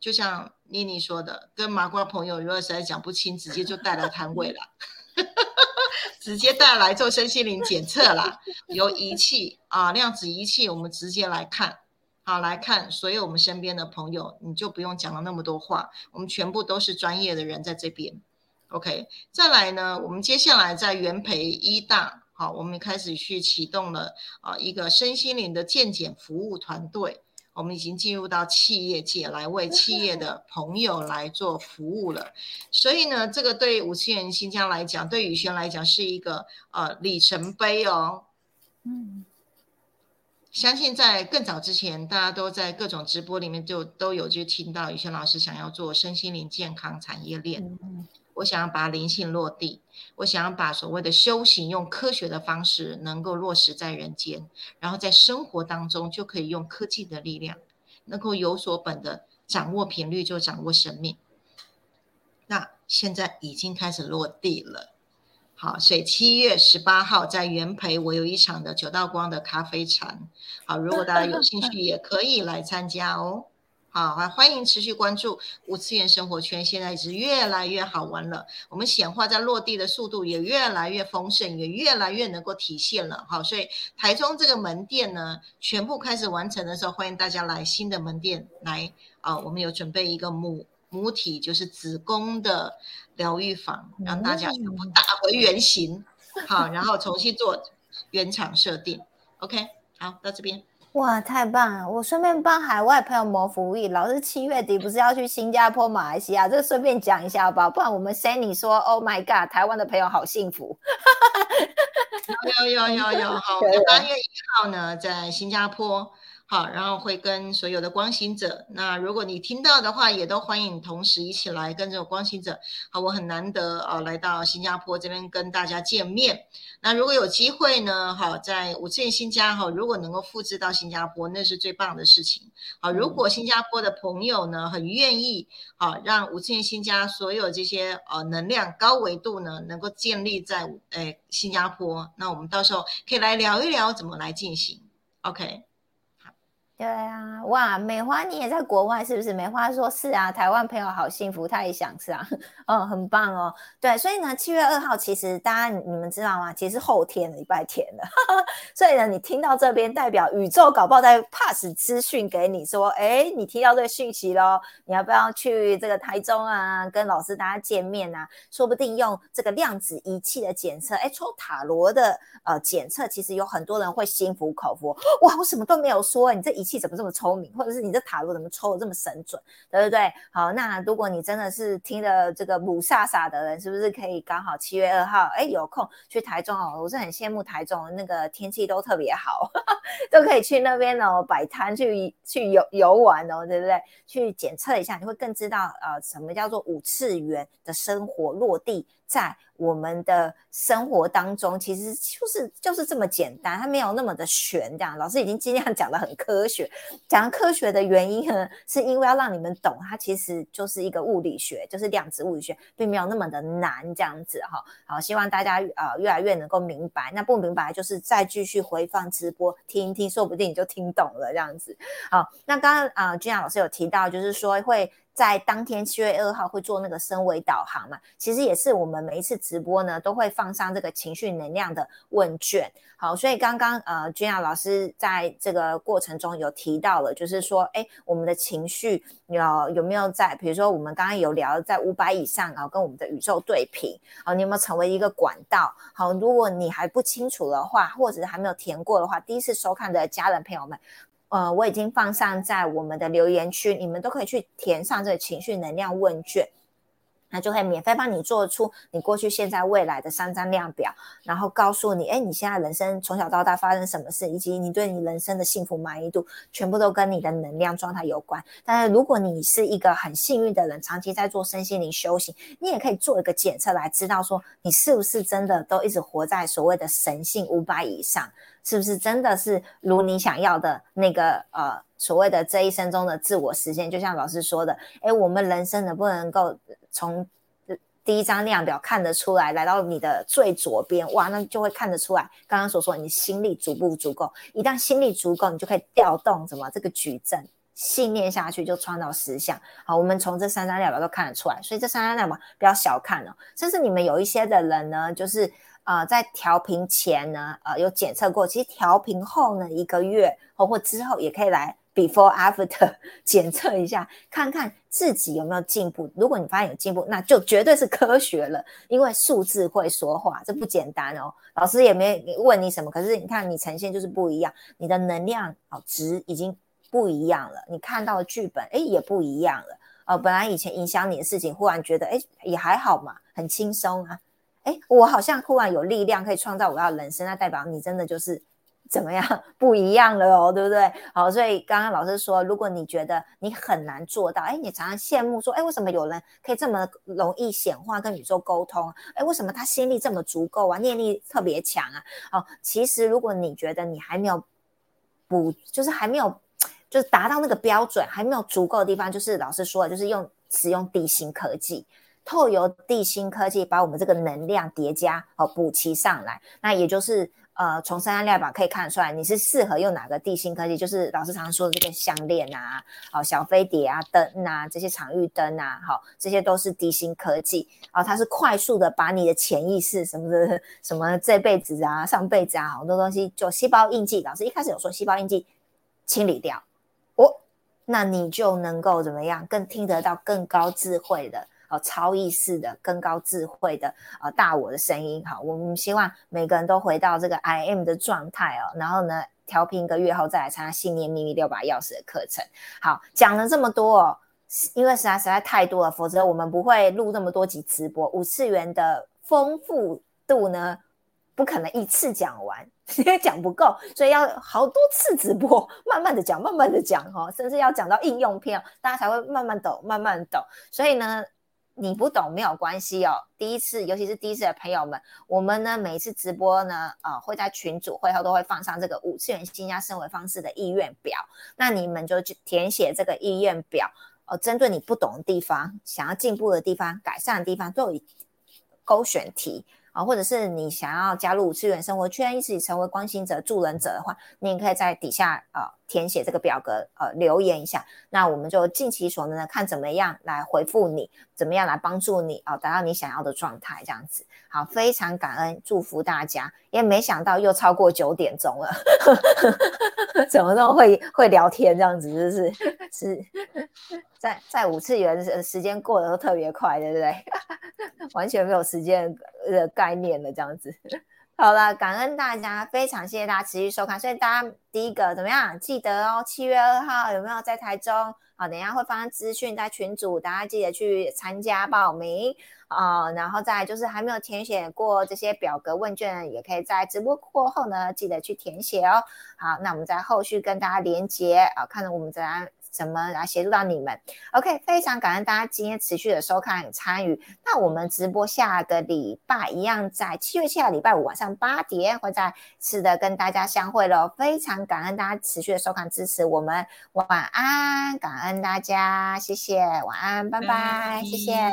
就像妮妮说的，跟麻瓜朋友如果实在讲不清，直接就带来摊位了，直接带来做身心灵检测啦，有仪器啊，量子仪器，我们直接来看，好来看所有我们身边的朋友，你就不用讲了那么多话，我们全部都是专业的人在这边。OK，再来呢，我们接下来在元培一大，好，我们开始去启动了啊一个身心灵的健检服务团队，我们已经进入到企业界来为企业的 朋友来做服务了。所以呢，这个对五千元新疆来讲，对宇轩来讲是一个呃里程碑哦。嗯，相信在更早之前，大家都在各种直播里面就都有就听到宇轩老师想要做身心灵健康产业链。我想要把灵性落地，我想要把所谓的修行用科学的方式能够落实在人间，然后在生活当中就可以用科技的力量，能够有所本的掌握频率，就掌握生命。那现在已经开始落地了。好，所以七月十八号在元培，我有一场的九道光的咖啡禅。好，如果大家有兴趣，也可以来参加哦。好，欢迎持续关注五次元生活圈，现在是越来越好玩了。我们显化在落地的速度也越来越丰盛，也越来越能够体现了。好，所以台中这个门店呢，全部开始完成的时候，欢迎大家来新的门店来啊。我们有准备一个母母体，就是子宫的疗愈房，让大家全部打回原形。好，然后重新做原厂设定。OK，好，到这边。哇，太棒了！我顺便帮海外朋友谋福利。老师七月底不是要去新加坡、马来西亚？这个顺便讲一下吧，不然我们 Sunny 说，Oh my God，台湾的朋友好幸福。有有有有，好，八月一号呢，在新加坡，好，然后会跟所有的光行者。那如果你听到的话，也都欢迎同时一起来跟这个光行者。好，我很难得啊，来到新加坡这边跟大家见面。那如果有机会呢，好，在五次元新家哈，如果能够复制到新加坡，那是最棒的事情。好，如果新加坡的朋友呢很愿意，好，让五次元新家所有这些呃能量高维度呢能够建立在诶新加坡，那我们到时候可以来聊一聊怎么来进行。OK。对啊，哇，美花你也在国外是不是？美花说是啊，台湾朋友好幸福，他也想是啊，嗯，很棒哦。对，所以呢，七月二号其实大家你们知道吗？其实后天礼拜天了，所以呢，你听到这边代表宇宙搞不好在 pass 资讯给你说，哎，你听到这个讯息喽，你要不要去这个台中啊，跟老师大家见面啊？说不定用这个量子仪器的检测，哎，抽塔罗的呃检测，其实有很多人会心服口服。哇，我什么都没有说，你这仪。气怎么这么聪明，或者是你这塔罗怎么抽的这么神准，对不对？好，那如果你真的是听了这个母萨萨的人，是不是可以刚好七月二号，哎，有空去台中哦？我是很羡慕台中那个天气都特别好，都可以去那边哦摆摊去去游游玩哦，对不对？去检测一下，你会更知道呃什么叫做五次元的生活落地在。我们的生活当中其实就是就是这么简单，它没有那么的玄。这样老师已经尽量讲的很科学，讲科学的原因呢，是因为要让你们懂，它其实就是一个物理学，就是量子物理学，并没有那么的难。这样子哈，好，希望大家呃越来越能够明白。那不明白就是再继续回放直播听一听，说不定你就听懂了。这样子好，那刚刚啊，君雅老师有提到，就是说会。在当天七月二号会做那个升维导航嘛？其实也是我们每一次直播呢，都会放上这个情绪能量的问卷。好，所以刚刚呃，君雅老师在这个过程中有提到了，就是说，哎，我们的情绪有有没有在？比如说我们刚刚有聊在五百以上啊，跟我们的宇宙对平。好，你有没有成为一个管道？好，如果你还不清楚的话，或者还没有填过的话，第一次收看的家人朋友们。呃，我已经放上在我们的留言区，你们都可以去填上这个情绪能量问卷，那就会免费帮你做出你过去、现在、未来的三张量表，然后告诉你，哎，你现在人生从小到大发生什么事，以及你对你人生的幸福满意度，全部都跟你的能量状态有关。但是如果你是一个很幸运的人，长期在做身心灵修行，你也可以做一个检测来知道说，你是不是真的都一直活在所谓的神性五百以上。是不是真的是如你想要的那个呃所谓的这一生中的自我实现？就像老师说的，哎，我们人生能不能够从第一张量表看得出来，来到你的最左边，哇，那就会看得出来。刚刚所说，你心力足不足够？一旦心力足够，你就可以调动什么这个矩阵，信念下去就创造实相。好，我们从这三张量表都看得出来，所以这三张量表不要小看哦。甚至你们有一些的人呢，就是。啊，在调频前呢，呃，有检测过。其实调频后呢，一个月或或之后也可以来 before after 检测一下，看看自己有没有进步。如果你发现有进步，那就绝对是科学了，因为数字会说话，这不简单哦。老师也没问你什么，可是你看你呈现就是不一样，你的能量哦值已经不一样了，你看到的剧本哎也不一样了。呃，本来以前影响你的事情，忽然觉得哎也还好嘛，很轻松啊。哎，我好像忽然有力量可以创造我要人生，那代表你真的就是怎么样不一样了哦，对不对？好，所以刚刚老师说，如果你觉得你很难做到，哎，你常常羡慕说，哎，为什么有人可以这么容易显化跟宇宙沟通？哎，为什么他心力这么足够啊，念力特别强啊？哦，其实如果你觉得你还没有补，就是还没有就是达到那个标准，还没有足够的地方，就是老师说的，就是用使用地心科技。透由地心科技把我们这个能量叠加哦补齐上来，那也就是呃从三张量表可以看出来，你是适合用哪个地心科技，就是老师常说的这个项链啊，哦小飞碟啊灯啊这些场域灯啊，好这些都是地心科技啊，它是快速的把你的潜意识什么的什么这辈子啊上辈子啊好多东西就细胞印记，老师一开始有说细胞印记清理掉，哦，那你就能够怎么样更听得到更高智慧的。哦，超意识的、更高智慧的啊，大我的声音。好，我们希望每个人都回到这个 I M 的状态哦。然后呢，调频一个月后再来参加信念秘密六把钥匙的课程。好，讲了这么多哦，因为实在实在太多了，否则我们不会录这么多集直播。五次元的丰富度呢，不可能一次讲完，因为讲不够，所以要好多次直播，慢慢的讲，慢慢的讲哈，甚至要讲到应用篇，大家才会慢慢懂，慢慢懂。所以呢，你不懂没有关系哦。第一次，尤其是第一次的朋友们，我们呢每一次直播呢，呃，会在群组会后都会放上这个五次元新家生活方式的意愿表，那你们就去填写这个意愿表，呃，针对你不懂的地方、想要进步的地方、改善的地方，都有勾选题。啊，或者是你想要加入五次元生活圈，一起成为关心者、助人者的话，你也可以在底下呃填写这个表格，呃留言一下，那我们就尽其所能的看怎么样来回复你，怎么样来帮助你啊，达到你想要的状态，这样子。好，非常感恩，祝福大家。也没想到又超过九点钟了，怎么这么会会聊天这样子，就是是在在五次元时间过得都特别快，对不对？完全没有时间的概念了，这样子。好了，感恩大家，非常谢谢大家持续收看。所以大家第一个怎么样？记得哦，七月二号有没有在台中？好，等一下会发资讯在群组，大家记得去参加报名啊。然后再就是还没有填写过这些表格问卷，也可以在直播过后呢，记得去填写哦。好，那我们在后续跟大家连接啊，看到我们怎样。怎么来协助到你们？OK，非常感恩大家今天持续的收看与参与。那我们直播下个礼拜一样，在七月七号礼拜五晚上八点会再次的跟大家相会喽。非常感恩大家持续的收看支持我们，晚安，感恩大家，谢谢，晚安，拜拜，谢谢。